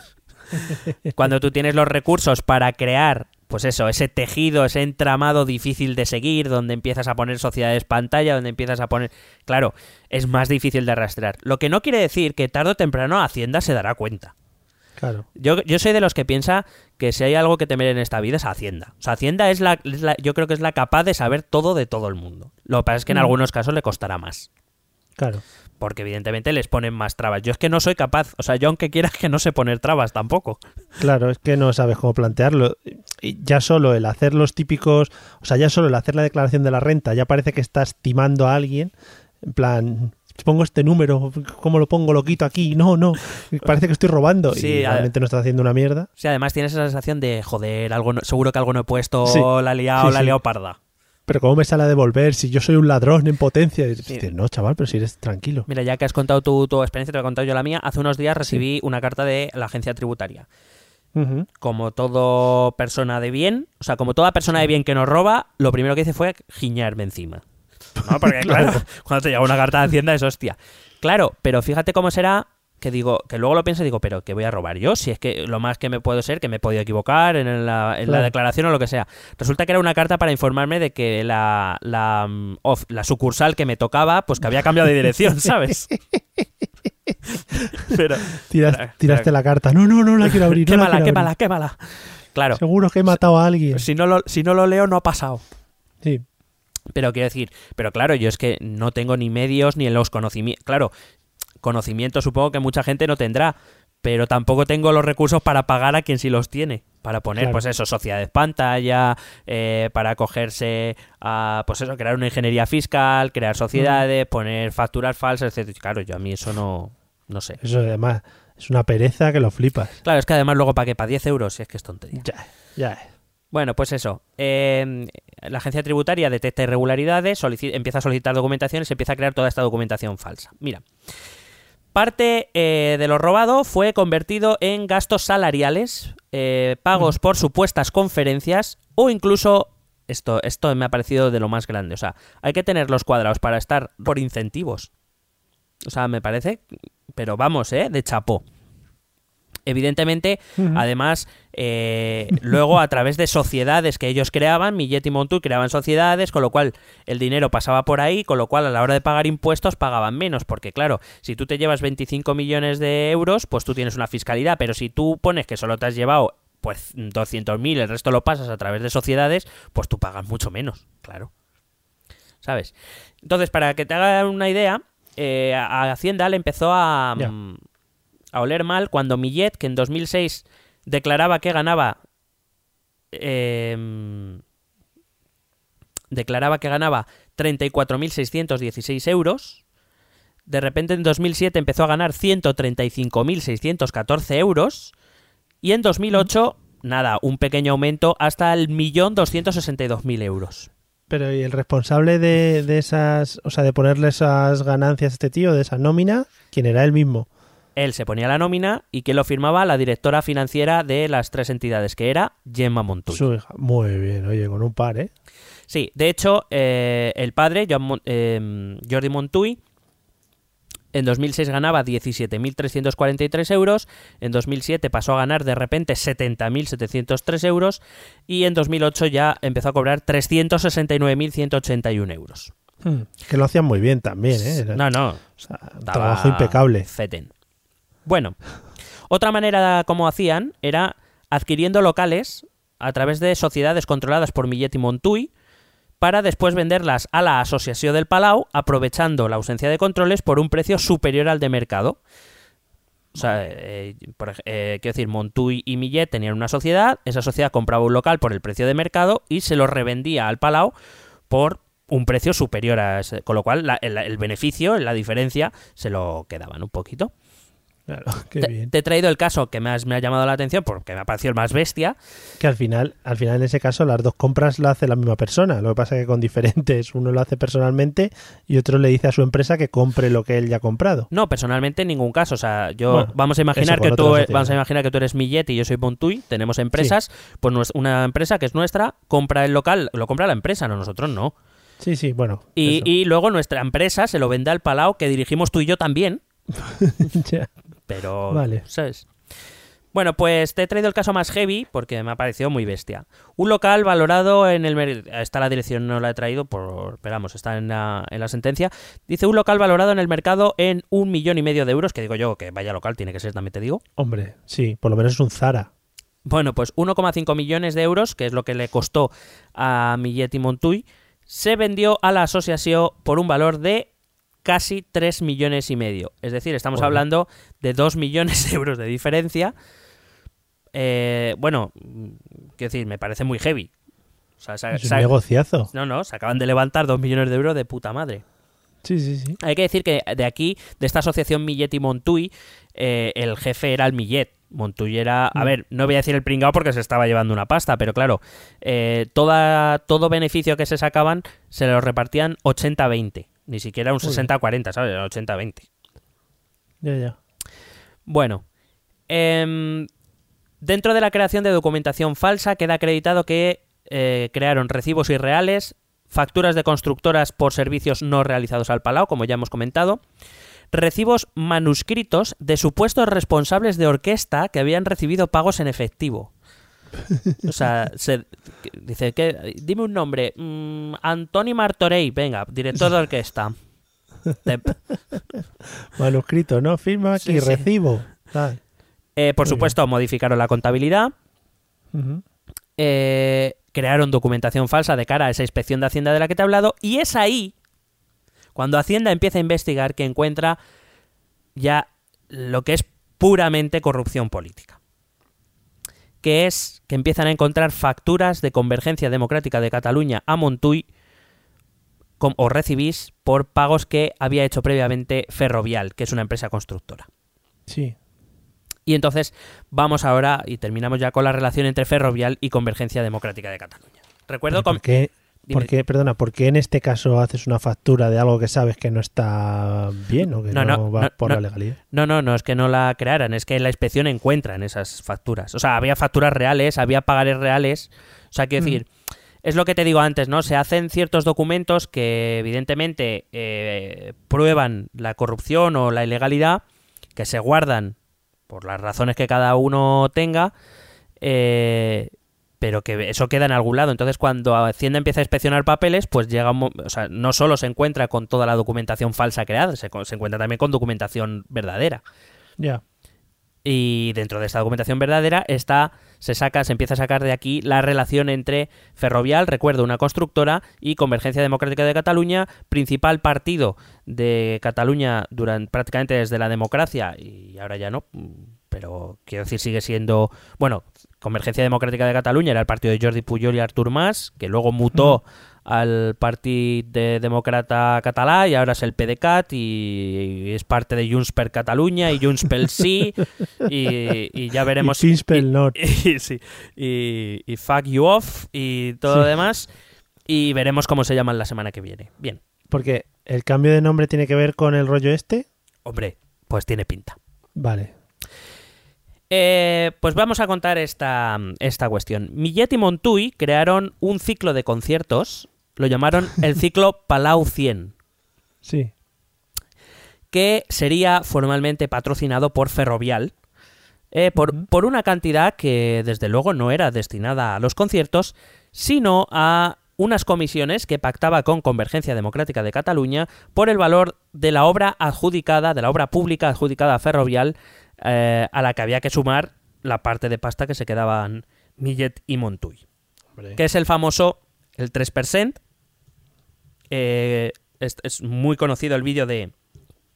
cuando tú tienes los recursos para crear, pues eso, ese tejido, ese entramado difícil de seguir, donde empiezas a poner sociedades pantalla, donde empiezas a poner... Claro, es más difícil de rastrear. Lo que no quiere decir que tarde o temprano Hacienda se dará cuenta. Claro. Yo, yo soy de los que piensa que si hay algo que temer en esta vida es Hacienda. O sea, Hacienda es la, es la- yo creo que es la capaz de saber todo de todo el mundo. Lo que pasa es que en Mm. algunos casos le costará más Claro. Porque evidentemente les ponen más trabas. Yo es que no soy capaz, o sea, yo aunque quiera que no sé poner trabas tampoco. Claro, es que no sabes cómo plantearlo. Y ya solo el hacer los típicos, o sea, ya solo el hacer la declaración de la renta, ya parece que estás timando a alguien, en plan, pongo este número, ¿cómo lo pongo? Lo quito aquí, no, no, parece que estoy robando Sí, y realmente no estás haciendo una mierda. Sea, además tienes esa sensación de, joder, algo no- seguro que algo no he puesto, Sí. la he liado, Sí, la he sí. liado parda. Pero ¿cómo me sale a devolver si yo soy un ladrón en potencia? Y no, chaval, pero si eres tranquilo. Mira, ya que has contado tu, tu experiencia, te voy a contar yo la mía. Hace unos días recibí una carta de la agencia tributaria. Como todo persona de bien, o sea, como toda persona de bien que nos roba, lo primero que hice fue giñarme encima. ¿No? Porque, claro, cuando te llega una carta de Hacienda es hostia. Claro, pero fíjate cómo será que digo, que luego lo pienso y digo, pero ¿qué voy a robar yo? Si es que lo más que me puedo ser, que me he podido equivocar en la, en la declaración o lo que sea. Resulta que era una carta para informarme de que la, la, mm, of- la sucursal que me tocaba, pues que había cambiado de dirección, ¿sabes? pero, Tiras- tiraste la carta. No, no, no la quiero abrir. no la quémala, quiero quémala, quémala. Claro, Seguro que he matado a alguien. si no, lo, si no lo leo no ha pasado. Sí. Pero quiero decir, pero claro, yo es que no tengo ni medios ni los conocimientos. Claro, conocimientos supongo que mucha gente no tendrá, pero tampoco tengo los recursos para pagar a quien sí los tiene. Para poner, Claro. pues eso, sociedades pantalla, eh, para acogerse a, pues eso, crear una ingeniería fiscal, crear sociedades, poner facturas falsas, etc. Claro, yo a mí eso no, no sé. Eso además es una pereza que lo flipas. Claro, es que además luego para qué, para 10 euros, si es que es tontería. Ya, ya. Bueno, pues eso. eh, la agencia tributaria detecta irregularidades, empieza a solicitar se empieza a crear toda esta documentación falsa. Mira, parte eh, de lo robado fue convertido en gastos salariales, eh, pagos por supuestas conferencias o incluso... Esto, esto me ha parecido de lo más grande. O sea, hay que tener los cuadrados para estar por incentivos. O sea, me parece... Pero vamos, ¿eh? De chapó. Evidentemente, además, eh, luego a través de sociedades que ellos creaban, Millet y Montour creaban sociedades, con lo cual el dinero pasaba por ahí, con lo cual a la hora de pagar impuestos pagaban menos, porque claro, si tú te llevas 25 millones de euros, pues tú tienes una fiscalidad, pero si tú pones que solo te has llevado pues 200.000, el resto lo pasas a través de sociedades, pues tú pagas mucho menos, claro. ¿Sabes? Entonces, para que te hagan una idea, eh, a Hacienda le empezó a. a oler mal cuando Millet, que en 2006 declaraba que ganaba... em, declaraba que ganaba 34.616 euros. De repente en 2007 empezó a ganar 135.614 euros. Y en 2008, nada, un pequeño aumento hasta el 1.262.000 euros. Pero ¿y el responsable de, de esas, o sea, de ponerle esas ganancias a este tío, de esa nómina, quién era él mismo? Él se ponía la nómina y que lo firmaba la directora financiera de las tres entidades, que era Gemma Montuy. Su hija. Muy bien, oye, con un par, ¿eh? Sí, de hecho, eh, el padre, eh, Jordi Montuy, En 2006 ganaba 17.343 euros. En 2007 pasó a ganar de repente 70.703 euros. Y en 2008 ya empezó a cobrar 369.181 euros. Hmm, Que lo hacían muy bien también, ¿eh? Era- No, no. o sea, trabajo impecable. feten. Bueno, otra manera como hacían era adquiriendo locales a través de sociedades controladas por Millet y Montuy para después venderlas a la Asociación del Palau, aprovechando la ausencia de controles por un precio superior al de mercado. O sea, eh, por eh, quiero decir, Montuy y Millet tenían una sociedad, esa sociedad compraba un local por el precio de mercado y se lo revendía al Palau por un precio superior a ese, con lo cual la- el beneficio, la diferencia, se lo quedaban un poquito. Claro, qué Te, bien. te he traído el caso que más me ha llamado la atención porque me ha parecido el más bestia. Que al final, al final en ese caso las dos compras la hace la misma persona. Lo que pasa es que con diferentes, uno lo hace personalmente y otro le dice a su empresa que compre lo que él ya ha comprado. No, personalmente en ningún caso. O sea, yo Bueno, vamos a imaginar que tú e- vamos a imaginar que tú eres Millet y yo soy Montuy, tenemos empresas, pues nues- una empresa que es nuestra compra el local, lo compra la empresa, no nosotros no. Sí, sí, bueno. Y luego nuestra empresa se lo vende al Palau que dirigimos tú y yo también, Ya. Pero Vale. ¿sabes? Bueno, pues te he traído el caso más heavy porque me ha parecido muy bestia. Un local valorado en el... Está la dirección, no la he traído, por, esperamos, está en la, en la sentencia. Dice un local valorado en el mercado en un millón y medio de euros, que digo yo que vaya local, tiene que ser, también te digo. Hombre, sí, por lo menos es un Zara. Bueno, pues 1,5 millones de euros, que es lo que le costó a Millet y Montuy, se vendió a la asociación por un valor de casi 3 millones y medio. Es decir, estamos Bueno. hablando de 2 millones de euros de diferencia. Eh, bueno, quiero decir, me parece muy heavy. O sea, sa- Es un negociazo. no, no, se acaban de levantar 2 millones de euros de puta madre. Sí, sí, sí. Hay que decir que de aquí, de esta asociación Millet y Montuy, eh, el jefe era el Millet. Montuy era, a Mm. ver, no voy a decir el pringao porque se estaba llevando una pasta, pero claro, eh, toda, todo beneficio que se sacaban se lo repartían 80-20. Ni siquiera un bien. 60-40, ¿sabes? Era 80-20. Ya, ya. Bueno, em, dentro de la creación de documentación falsa queda acreditado que eh, crearon recibos irreales, facturas de constructoras por servicios no realizados al Palau, como ya hemos comentado, recibos manuscritos de supuestos responsables de orquesta que habían recibido pagos en efectivo. O sea, se, dice que dime un nombre, Mm, Antoni Martorell, venga, director de orquesta. Manuscrito, ¿no? Firma aquí, Sí, sí. recibo. Ah, Eh, por Muy supuesto, modificaron la contabilidad, eh, crearon documentación falsa de cara a esa inspección de Hacienda de la que te he hablado, y es ahí cuando Hacienda empieza a investigar que encuentra ya lo que es puramente corrupción política. Que es que empiezan a encontrar facturas de Convergencia Democrática de Cataluña a Montuy com- o recibís por pagos que había hecho previamente Ferrovial, que es una empresa constructora. Sí. Y entonces vamos ahora y terminamos ya con la relación entre Ferrovial y Convergencia Democrática de Cataluña. Recuerdo Pero ¿Por con... qué, Dime. por qué- perdona, ¿por qué en este caso haces una factura de algo que sabes que no está bien o que No, no, no, va no, por la legalidad? No, no, no es que no la crearan, es que en la inspección encuentran esas facturas. O sea, había facturas reales, había pagares reales. O sea, quiero Mm. decir, es lo que te digo antes, ¿no? Se hacen ciertos documentos que evidentemente eh, prueban la corrupción o la ilegalidad, que se guardan por las razones que cada uno tenga, eh, pero que eso queda en algún lado. Entonces, cuando Hacienda empieza a inspeccionar papeles, pues llega un o sea, no solo se encuentra con toda la documentación falsa creada, se, se encuentra también con documentación verdadera. Ya. Y dentro de esta documentación verdadera está, se saca, se empieza a sacar de aquí la relación entre Ferrovial, recuerdo, una constructora, y Convergencia Democrática de Cataluña, principal partido de Cataluña durante prácticamente desde la democracia, y ahora ya no, pero quiero decir, sigue siendo, bueno, Convergencia Democrática de Cataluña era el partido de Jordi Pujol y Artur Mas, que luego mutó al Partit de Demòcrata Català y ahora es el PDeCAT y, es parte de Junts per Catalunya y Junts pel Sí y, y ya veremos Y Fins pel Nord. y, sí, y, y Fuck You Off y todo lo demás y veremos cómo se llaman la semana que viene. Bien, Porque el cambio de nombre tiene que ver con el rollo este. hombre, pues tiene pinta. Vale. Eh, pues vamos a contar esta, esta cuestión. Millet y Montuy crearon un ciclo de conciertos, lo llamaron el ciclo Palau 100. Sí. que sería formalmente patrocinado por Ferrovial, eh, por, por una cantidad que desde luego no era destinada a los conciertos, sino a unas comisiones que pactaba con Convergencia Democrática de Cataluña por el valor de la obra adjudicada, de la obra pública adjudicada a Ferrovial, eh, a la que había que sumar la parte de pasta que se quedaban Millet y Montuy, que es el famoso, el 3%. Eh, es, es muy conocido el vídeo de,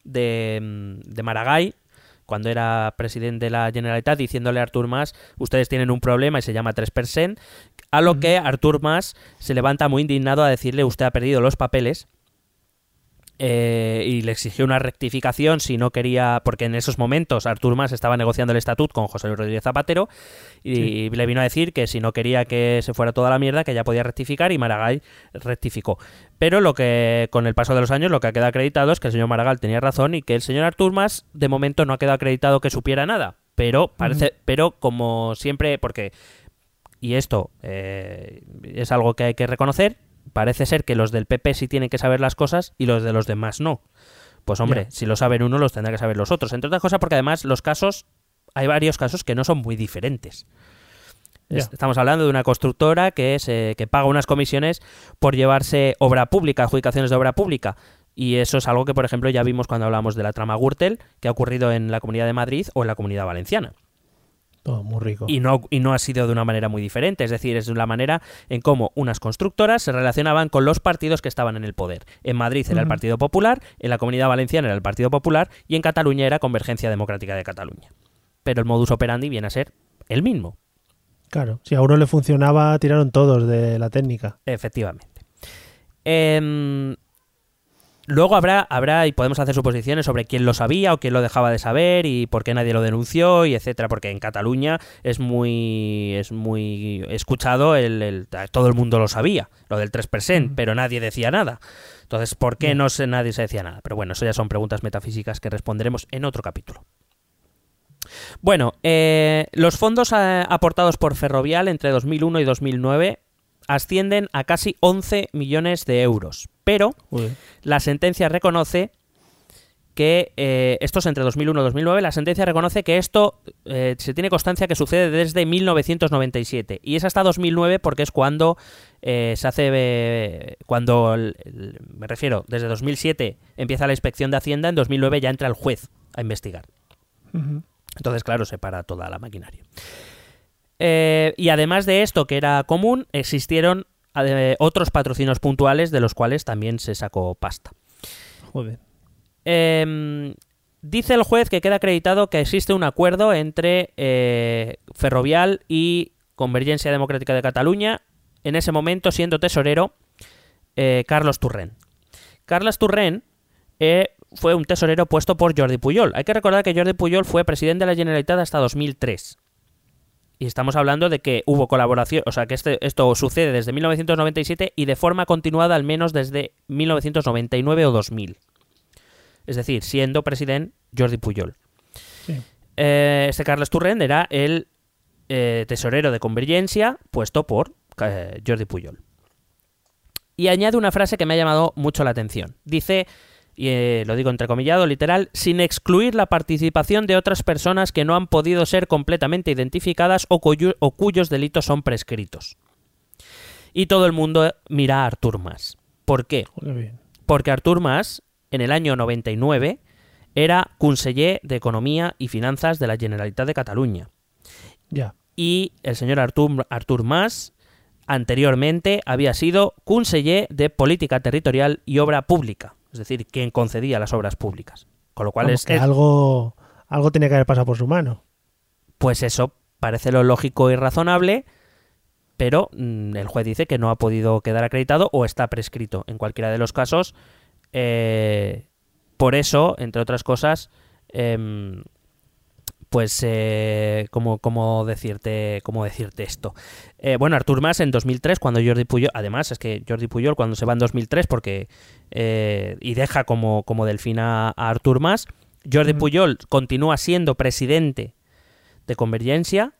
de, mm, de Maragall, cuando era presidente de la Generalitat, diciéndole a Artur Mas, ustedes tienen un problema y se llama 3%, a lo que Artur Mas se levanta muy indignado a decirle, usted ha perdido los papeles, eh, y le exigió una rectificación si no quería, porque en esos momentos Artur Mas estaba negociando el estatut con José Luis Rodríguez Zapatero y le vino a decir que si no quería que se fuera toda la mierda, que ya podía rectificar y Maragall rectificó. Pero lo que con el paso de los años lo que ha quedado acreditado es que el señor Maragall tenía razón y que el señor Artur Mas de momento no ha quedado acreditado que supiera nada. Pero parece, pero como siempre, porque y esto eh, es algo que hay que reconocer, parece ser que los del PP sí tienen que saber las cosas y los de los demás no. Pues hombre, si lo saben uno, los tendrá que saber los otros. Entre otras cosas porque además los casos, hay varios casos que no son muy diferentes. Es- Estamos hablando de una constructora que, se, que paga unas comisiones por llevarse obra pública, adjudicaciones de obra pública. Y eso es algo que, por ejemplo, ya vimos cuando hablamos de la trama Gürtel, que ha ocurrido en la Comunidad de Madrid o en la Comunidad Valenciana Todo muy rico. y no, y no ha sido de una manera muy diferente. Es decir, es la manera en cómo unas constructoras se relacionaban con los partidos que estaban en el poder. En Madrid era el. Partido Popular, en la Comunidad Valenciana era el Partido Popular y en Cataluña era Convergencia Democrática de Cataluña. Pero el modus operandi viene a ser el mismo, Claro, si a uno le funcionaba, tiraron todos de la técnica. efectivamente. Em, Luego habrá, habrá y podemos hacer suposiciones sobre quién lo sabía o quién lo dejaba de saber y por qué nadie lo denunció y etcétera, porque en Cataluña es muy es muy escuchado el, el- todo el mundo lo sabía, lo del 3%, pero nadie decía nada. Entonces, ¿por qué no sé, nadie se decía nada? Pero bueno, eso ya son preguntas metafísicas que responderemos en otro capítulo. Bueno, eh, los fondos eh, aportados por Ferrovial entre 2001 y 2009 ascienden a casi 11 millones de euros, pero Uy. la sentencia reconoce que eh, esto es entre 2001 y 2009, la sentencia reconoce que esto eh, se tiene constancia que sucede desde 1997 y es hasta 2009 porque es cuando eh, se hace, eh, cuando, el- el- me refiero, desde 2007 empieza la inspección de Hacienda, en 2009 ya entra el juez a investigar. Entonces, claro, se para toda la maquinaria. Eh, y además de esto, que era común, existieron eh, otros patrocinios puntuales de los cuales también se sacó pasta. Joder. Eh, dice el juez que queda acreditado que existe un acuerdo entre eh, Ferrovial y Convergencia Democrática de Cataluña, en ese momento siendo tesorero eh, Carlos Turren. Carlos Turren eh, fue un tesorero puesto por Jordi Puyol. Hay que recordar que Jordi Puyol fue presidente de la Generalitat hasta 2003. Y estamos hablando de que hubo colaboración, o sea, que este, esto sucede desde 1997 y de forma continuada al menos desde 1999 o 2000. Es decir, siendo presidente Jordi Puyol. Sí. Eh, este Carlos Turren era el eh, tesorero de Convergencia puesto por eh, Jordi Puyol. Y añade una frase que me ha llamado mucho la atención. Dice, y eh, lo digo entrecomillado, literal, sin excluir la participación de otras personas que no han podido ser completamente identificadas o, cuyo- o cuyos delitos son prescritos. Y todo el mundo mira a Artur Mas. ¿Por qué? Porque Artur Mas, en el año 99, era conseller de Economía y Finanzas de la Generalitat de Cataluña. Ya. Y el señor Artur, Artur Mas, anteriormente, había sido conseller de Política Territorial y Obra Pública. Es decir, quien concedía las obras públicas. Con lo cual Vamos, es, que es- algo, algo tenía que haber pasado por su mano. pues eso parece lo lógico y razonable, pero mm, el juez dice que no ha podido quedar acreditado o está prescrito. En cualquiera de los casos, eh, por eso, entre otras cosas, em, pues, eh, ¿cómo, cómo decirte, ¿cómo decirte esto? Eh, bueno, Artur Mas en 2003, cuando Jordi Puyol, además es que Jordi Puyol cuando se va en 2003 porque eh, y deja como, como delfín a, Artur Mas, Jordi Ujú. Puyol continúa siendo presidente de Convergencia,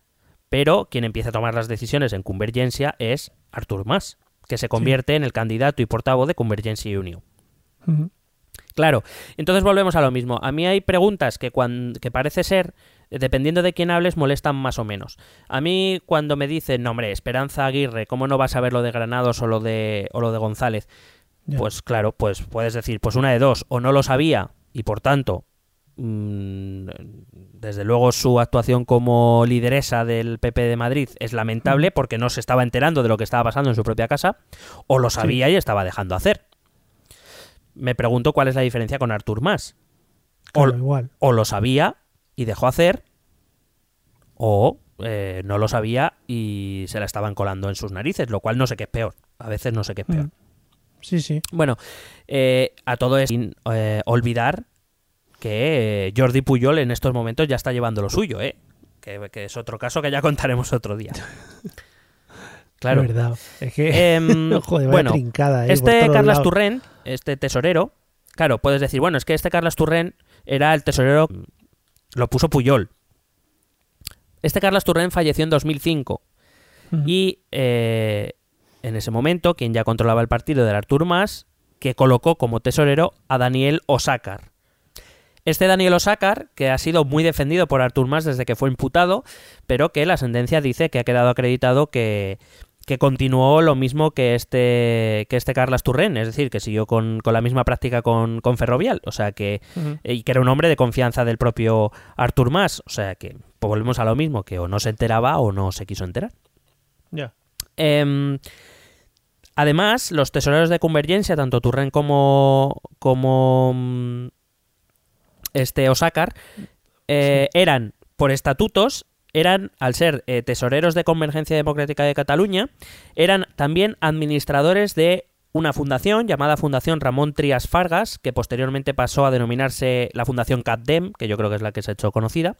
pero quien empieza a tomar las decisiones en Convergencia es Artur Mas, que se convierte en el candidato y portavoz de Convergencia y Unión. Ujú. Claro, entonces volvemos a lo mismo. A mí hay preguntas que, cuan- que parece ser, dependiendo de quién hables, molestan más o menos. A mí cuando me dicen, no hombre, Esperanza Aguirre, ¿cómo no vas a ver lo de Granados o lo de, o lo de González? Pues claro, pues puedes decir, pues una de dos, o no lo sabía y por tanto, mm, desde luego su actuación como lideresa del PP de Madrid es lamentable porque no se estaba enterando de lo que estaba pasando en su propia casa, o lo sabía y estaba dejando hacer. Me pregunto cuál es la diferencia con Artur Mas. O, Claro, igual. o lo sabía y dejó hacer, o eh, no lo sabía y se la estaban colando en sus narices, lo cual no sé qué es peor. A veces no sé qué es peor. Mm. Sí, sí. Bueno, eh, a todo es sin eh, olvidar que eh, Jordi Puyol en estos momentos ya está llevando lo suyo, ¿eh? Que, que es otro caso que ya contaremos otro día. Claro. Es verdad. Es que. Em, Joder, bueno, trincada, este Carlas. Turren, este tesorero, claro, puedes decir, bueno, es que este Carlas Turren era el tesorero, lo puso Puyol. Este Carlas Turren falleció en 2005 Ujú. y eh, en ese momento quien ya controlaba el partido era Artur Mas, que colocó como tesorero a Daniel Osácar. Este Daniel Osácar, que ha sido muy defendido por Artur Mas desde que fue imputado, pero que la sentencia dice que ha quedado acreditado que, que continuó lo mismo que este, que este Carlas Turren, es decir, que siguió con, con la misma práctica con, con Ferrovial, o sea que, Ujú. y que era un hombre de confianza del propio Artur Mas, o sea que pues volvemos a lo mismo, que o no se enteraba o no se quiso enterar. Ya. Em, además, los tesoreros de Convergencia, tanto Turren como, como mm, este Osácar, eh, eran por estatutos, eran, al ser eh, tesoreros de Convergencia Democrática de Cataluña, eran también administradores de una fundación llamada Fundación Ramón Trias Fargas, que posteriormente pasó a denominarse la Fundación CAPDEM, que yo creo que es la que se ha hecho conocida,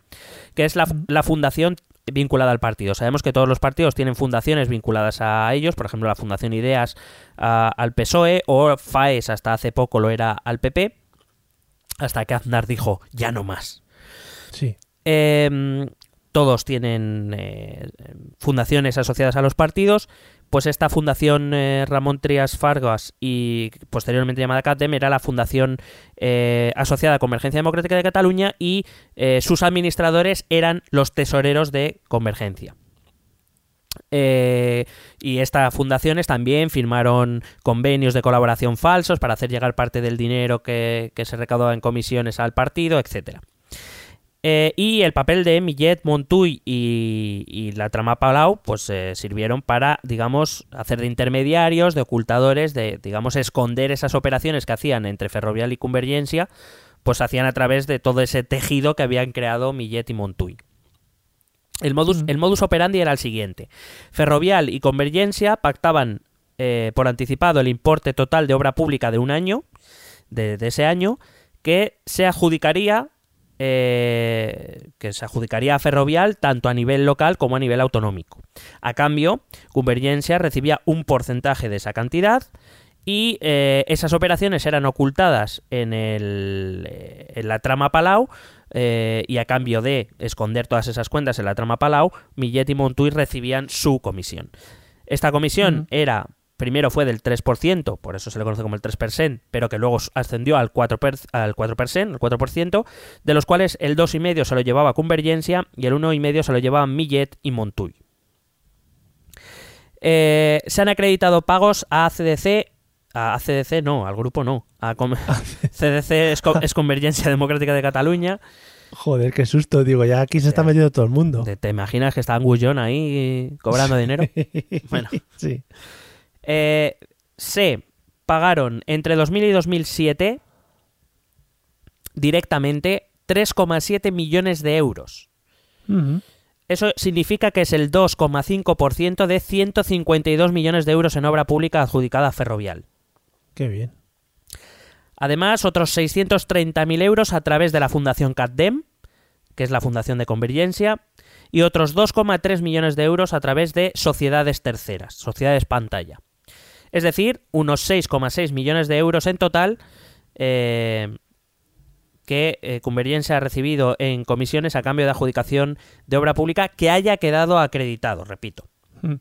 que es la, la fundación vinculada al partido. Sabemos que todos los partidos tienen fundaciones vinculadas a ellos, por ejemplo la Fundación Ideas a- al PSOE o FAES hasta hace poco lo era al PP, hasta que Aznar dijo ya no más. Sí. Eh, todos tienen eh, fundaciones asociadas a los partidos. Pues esta fundación eh, Ramón Trias Fargas y posteriormente llamada CATEM era la fundación eh, asociada a Convergencia Democrática de Cataluña y eh, sus administradores eran los tesoreros de Convergencia. Y estas fundaciones también firmaron convenios de colaboración falsos para hacer llegar parte del dinero que, que se recaudaba en comisiones al partido, etcétera. Eh, y el papel de Millet, Montuy y, y la trama Palau, pues eh, sirvieron para, digamos, hacer de intermediarios, de ocultadores, de, digamos, esconder esas operaciones que hacían entre Ferrovial y Convergencia, pues hacían a través de todo ese tejido que habían creado Millet y Montuy. El modus, el modus operandi era el siguiente. Ferrovial y Convergencia pactaban eh, por anticipado el importe total de obra pública de un año, de, de ese año, que se adjudicaría eh, que se adjudicaría a Ferrovial tanto a nivel local como a nivel autonómico. A cambio, Convergencia recibía un porcentaje de esa cantidad y eh, esas operaciones eran ocultadas en, el, eh, en la trama Palau eh, y a cambio de esconder todas esas cuentas en la trama Palau, Millet y Montuy recibían su comisión. Esta comisión era primero fue del 3%, por eso se le conoce como el 3%, pero que luego ascendió al 4%, per- al 4%, al 4%, de los cuales el 2,5% se lo llevaba Convergencia y el 1,5% se lo llevaban Millet y Montuy. Eh, se han acreditado pagos a CDC, a CDC no, al grupo no, a Com- CDC es, co- es Convergencia Democrática de Cataluña. Joder, qué susto, digo, ya aquí se está metiendo todo el mundo. ¿Te, te imaginas que está Angullón ahí cobrando dinero? Bueno. sí. Eh, se pagaron entre 2000 y 2007 directamente 3,7 millones de euros. Eso significa que es el 2,5% de 152 millones de euros en obra pública adjudicada a Ferrovial. Qué bien. Además, otros 630.000 euros a través de la Fundación CATDEM, que es la Fundación de Convergencia, y otros 2,3 millones de euros a través de sociedades terceras, sociedades pantalla. Es decir, unos 6,6 millones de euros en total eh, que eh, Convergencia ha recibido en comisiones a cambio de adjudicación de obra pública que haya quedado acreditado, repito. Mm.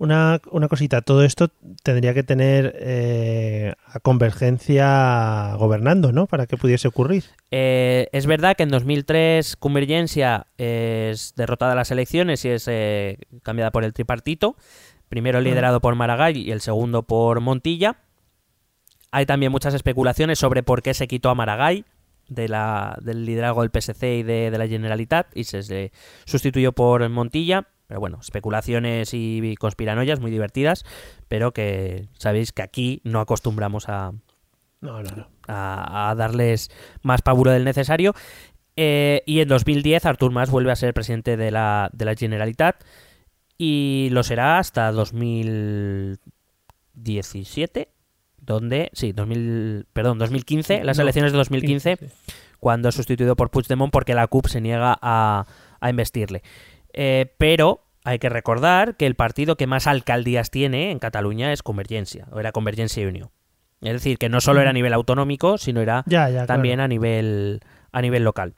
Una, una cosita, todo esto tendría que tener eh, a Convergencia gobernando, ¿no? Para que pudiese ocurrir. Eh, es verdad que en 2003 Convergencia es derrotada en las elecciones y es eh, cambiada por el tripartito, primero liderado por Maragall y el segundo por Montilla. Hay también muchas especulaciones sobre por qué se quitó a Maragall de la, del liderazgo del PSC y de, de la Generalitat y se, se sustituyó por Montilla. Pero bueno, especulaciones y conspiranoias muy divertidas, pero que sabéis que aquí no acostumbramos a, No, no, no. a, a darles más pavuro del necesario. Eh, y en 2010 Artur Mas vuelve a ser presidente de la, de la Generalitat y lo será hasta 2017, donde, sí, 2000, perdón, 2015, las No, elecciones de 2015, sí. cuando es sustituido por Puigdemont porque la CUP se niega a, a investirle. Eh, pero hay que recordar que el partido que más alcaldías tiene en Cataluña es Convergencia, o era Convergencia y Unió. Es decir, que no solo era a nivel autonómico, sino era Ya, ya, también claro. a nivel a nivel local.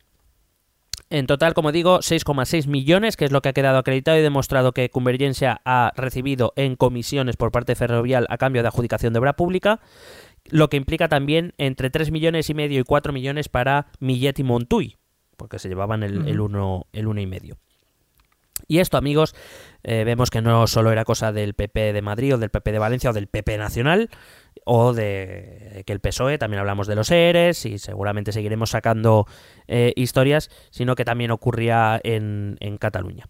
En total, como digo, 6,6 millones, que es lo que ha quedado acreditado y demostrado que Convergencia ha recibido en comisiones por parte Ferrovial a cambio de adjudicación de obra pública, lo que implica también entre 3 millones y medio y 4 millones para Millet y Montuy, porque se llevaban el, el, uno, el uno y medio. Y esto, amigos, eh, vemos que no solo era cosa del PP de Madrid o del PP de Valencia o del PP nacional o de que el PSOE, también hablamos de los ERES y seguramente seguiremos sacando eh, historias, sino que también ocurría en, en Cataluña.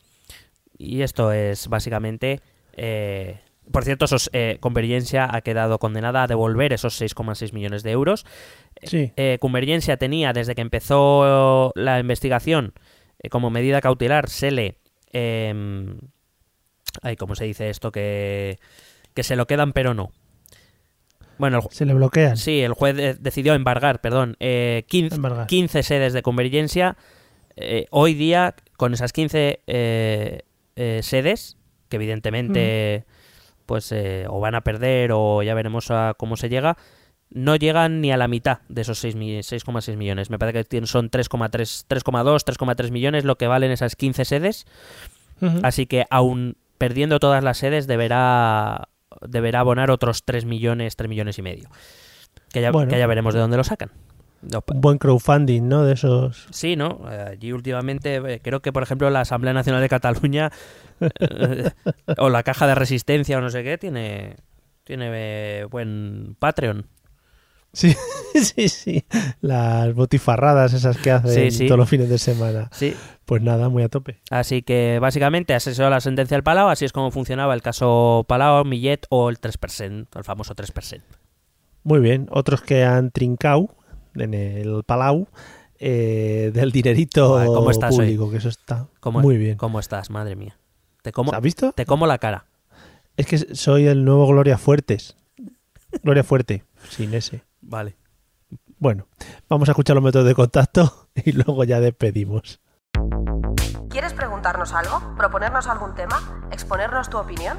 Y esto es básicamente... eh, por cierto, esos, eh, Convergencia ha quedado condenada a devolver esos 6,6 millones de euros. Sí. Eh, Convergencia tenía, desde que empezó la investigación, como medida cautelar, se le... Eh, ay, ¿Cómo se dice esto? Que, que se lo quedan, pero no. Bueno, el, Se le bloquean. sí, el juez decidió embargar, perdón, eh, 15, Embargar. 15 sedes de Convergencia. Eh, hoy día, con esas 15 eh, eh, sedes, que evidentemente pues eh, o van a perder o ya veremos a cómo se llega, no llegan ni a la mitad de esos 6 mi- 6,6 millones. Me parece que son 3,3, 3,2, 3,3 millones lo que valen esas 15 sedes. Así que aún perdiendo todas las sedes deberá deberá abonar otros 3 millones, 3 millones y medio. Que ya, Bueno. que ya veremos de dónde lo sacan. No, Un buen crowdfunding, ¿no? De esos. Sí, ¿no? Allí últimamente eh, creo que, por ejemplo, la Asamblea Nacional de Cataluña eh, o la Caja de Resistencia o no sé qué tiene, tiene eh, buen Patreon. Sí, sí, sí. Las botifarradas esas que hacen Sí, sí. todos los fines de semana. Sí. Pues nada, muy a tope. Así que básicamente asesoró la sentencia del Palau, así es como funcionaba el caso Palau, Millet o el 3%, el famoso 3%. Muy bien. Otros que han trincado en el Palau eh, del dinerito ¿cómo estás hoy? público, que eso está ¿Cómo, muy bien. ¿Cómo estás? Madre mía. Te como, ¿Has visto? te como la cara. Es que soy el nuevo Gloria Fuertes. Gloria Fuerte, sin ese. Vale. Bueno, vamos a escuchar los métodos de contacto y luego ya despedimos. ¿Quieres preguntarnos algo? ¿Proponernos algún tema? ¿Exponernos tu opinión?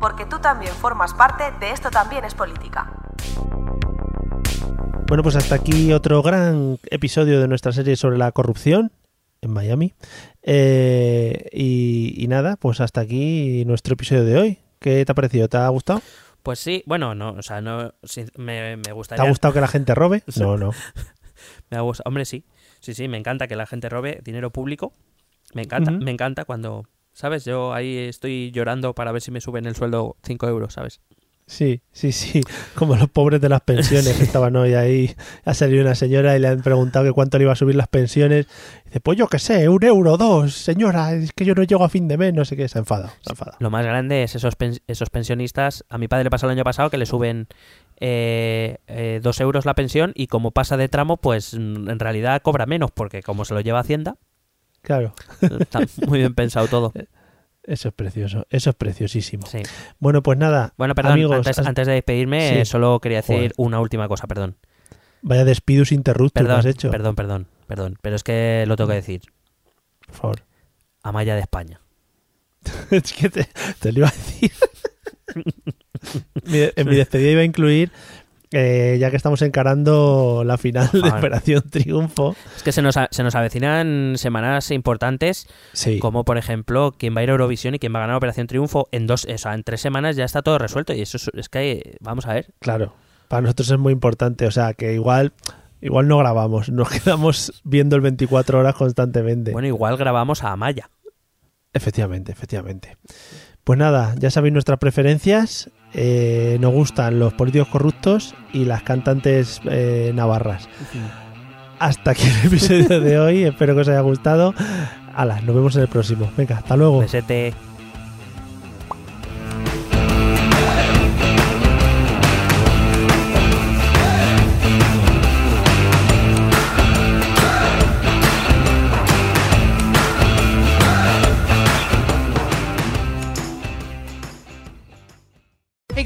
Porque tú también formas parte de Esto también es política. Bueno, pues hasta aquí otro gran episodio de nuestra serie sobre la corrupción en Miami. Eh, y, y nada, pues hasta aquí nuestro episodio de hoy. ¿Qué te ha parecido? ¿Te ha gustado? Pues sí, bueno, no, o sea, no, sí, me, me ¿Te gustaría... ha gustado que la gente robe? No, no. Me ha gustado- Hombre, sí. Sí, sí, me encanta que la gente robe dinero público. Me encanta, me encanta cuando, ¿sabes? Yo ahí estoy llorando para ver si me suben el sueldo 5 euros, ¿sabes? Sí, sí, sí. Como los pobres de las pensiones que estaban hoy ahí. Ha salido una señora y le han preguntado que cuánto le iba a subir las pensiones. dice, pues yo qué sé, un euro, dos, señora, es que yo no llego a fin de mes, no sé qué. Se ha enfadado, se ha enfadado. Lo más grande es esos, pen- esos pensionistas. A mi padre le pasó el año pasado que le suben eh, eh, dos euros la pensión y como pasa de tramo, pues en realidad cobra menos porque como se lo lleva Hacienda, Claro. está muy bien pensado todo. Eso es precioso, eso es preciosísimo. Sí. Bueno, pues nada, Bueno, perdón, amigos, antes, has- antes de despedirme, Sí. eh, solo quería decir Joder. una última cosa, perdón. vaya despidos interruptus que Perdón, has hecho. perdón, perdón, perdón. Pero es que lo tengo que decir. Por favor. Amaya de España. es que te, te lo iba a decir. En mi despedida iba a incluir, eh, ya que estamos encarando la final de. Operación Triunfo. Es que se nos, a- se nos avecinan semanas importantes, Sí. como por ejemplo quién va a ir a Eurovisión y quién va a ganar Operación Triunfo. En dos, o sea, en tres semanas ya está todo resuelto. Y eso es, es que, vamos a ver. Claro, para nosotros es muy importante, o sea, que igual igual no grabamos, nos quedamos viendo el 24 horas constantemente. Bueno, igual grabamos a Amaya. Efectivamente, efectivamente. Pues nada, ya sabéis nuestras preferencias. Eh, nos gustan los políticos corruptos y las cantantes eh, navarras. Hasta aquí el episodio de hoy. Espero que os haya gustado. Hala, nos vemos en el próximo. Venga, hasta luego.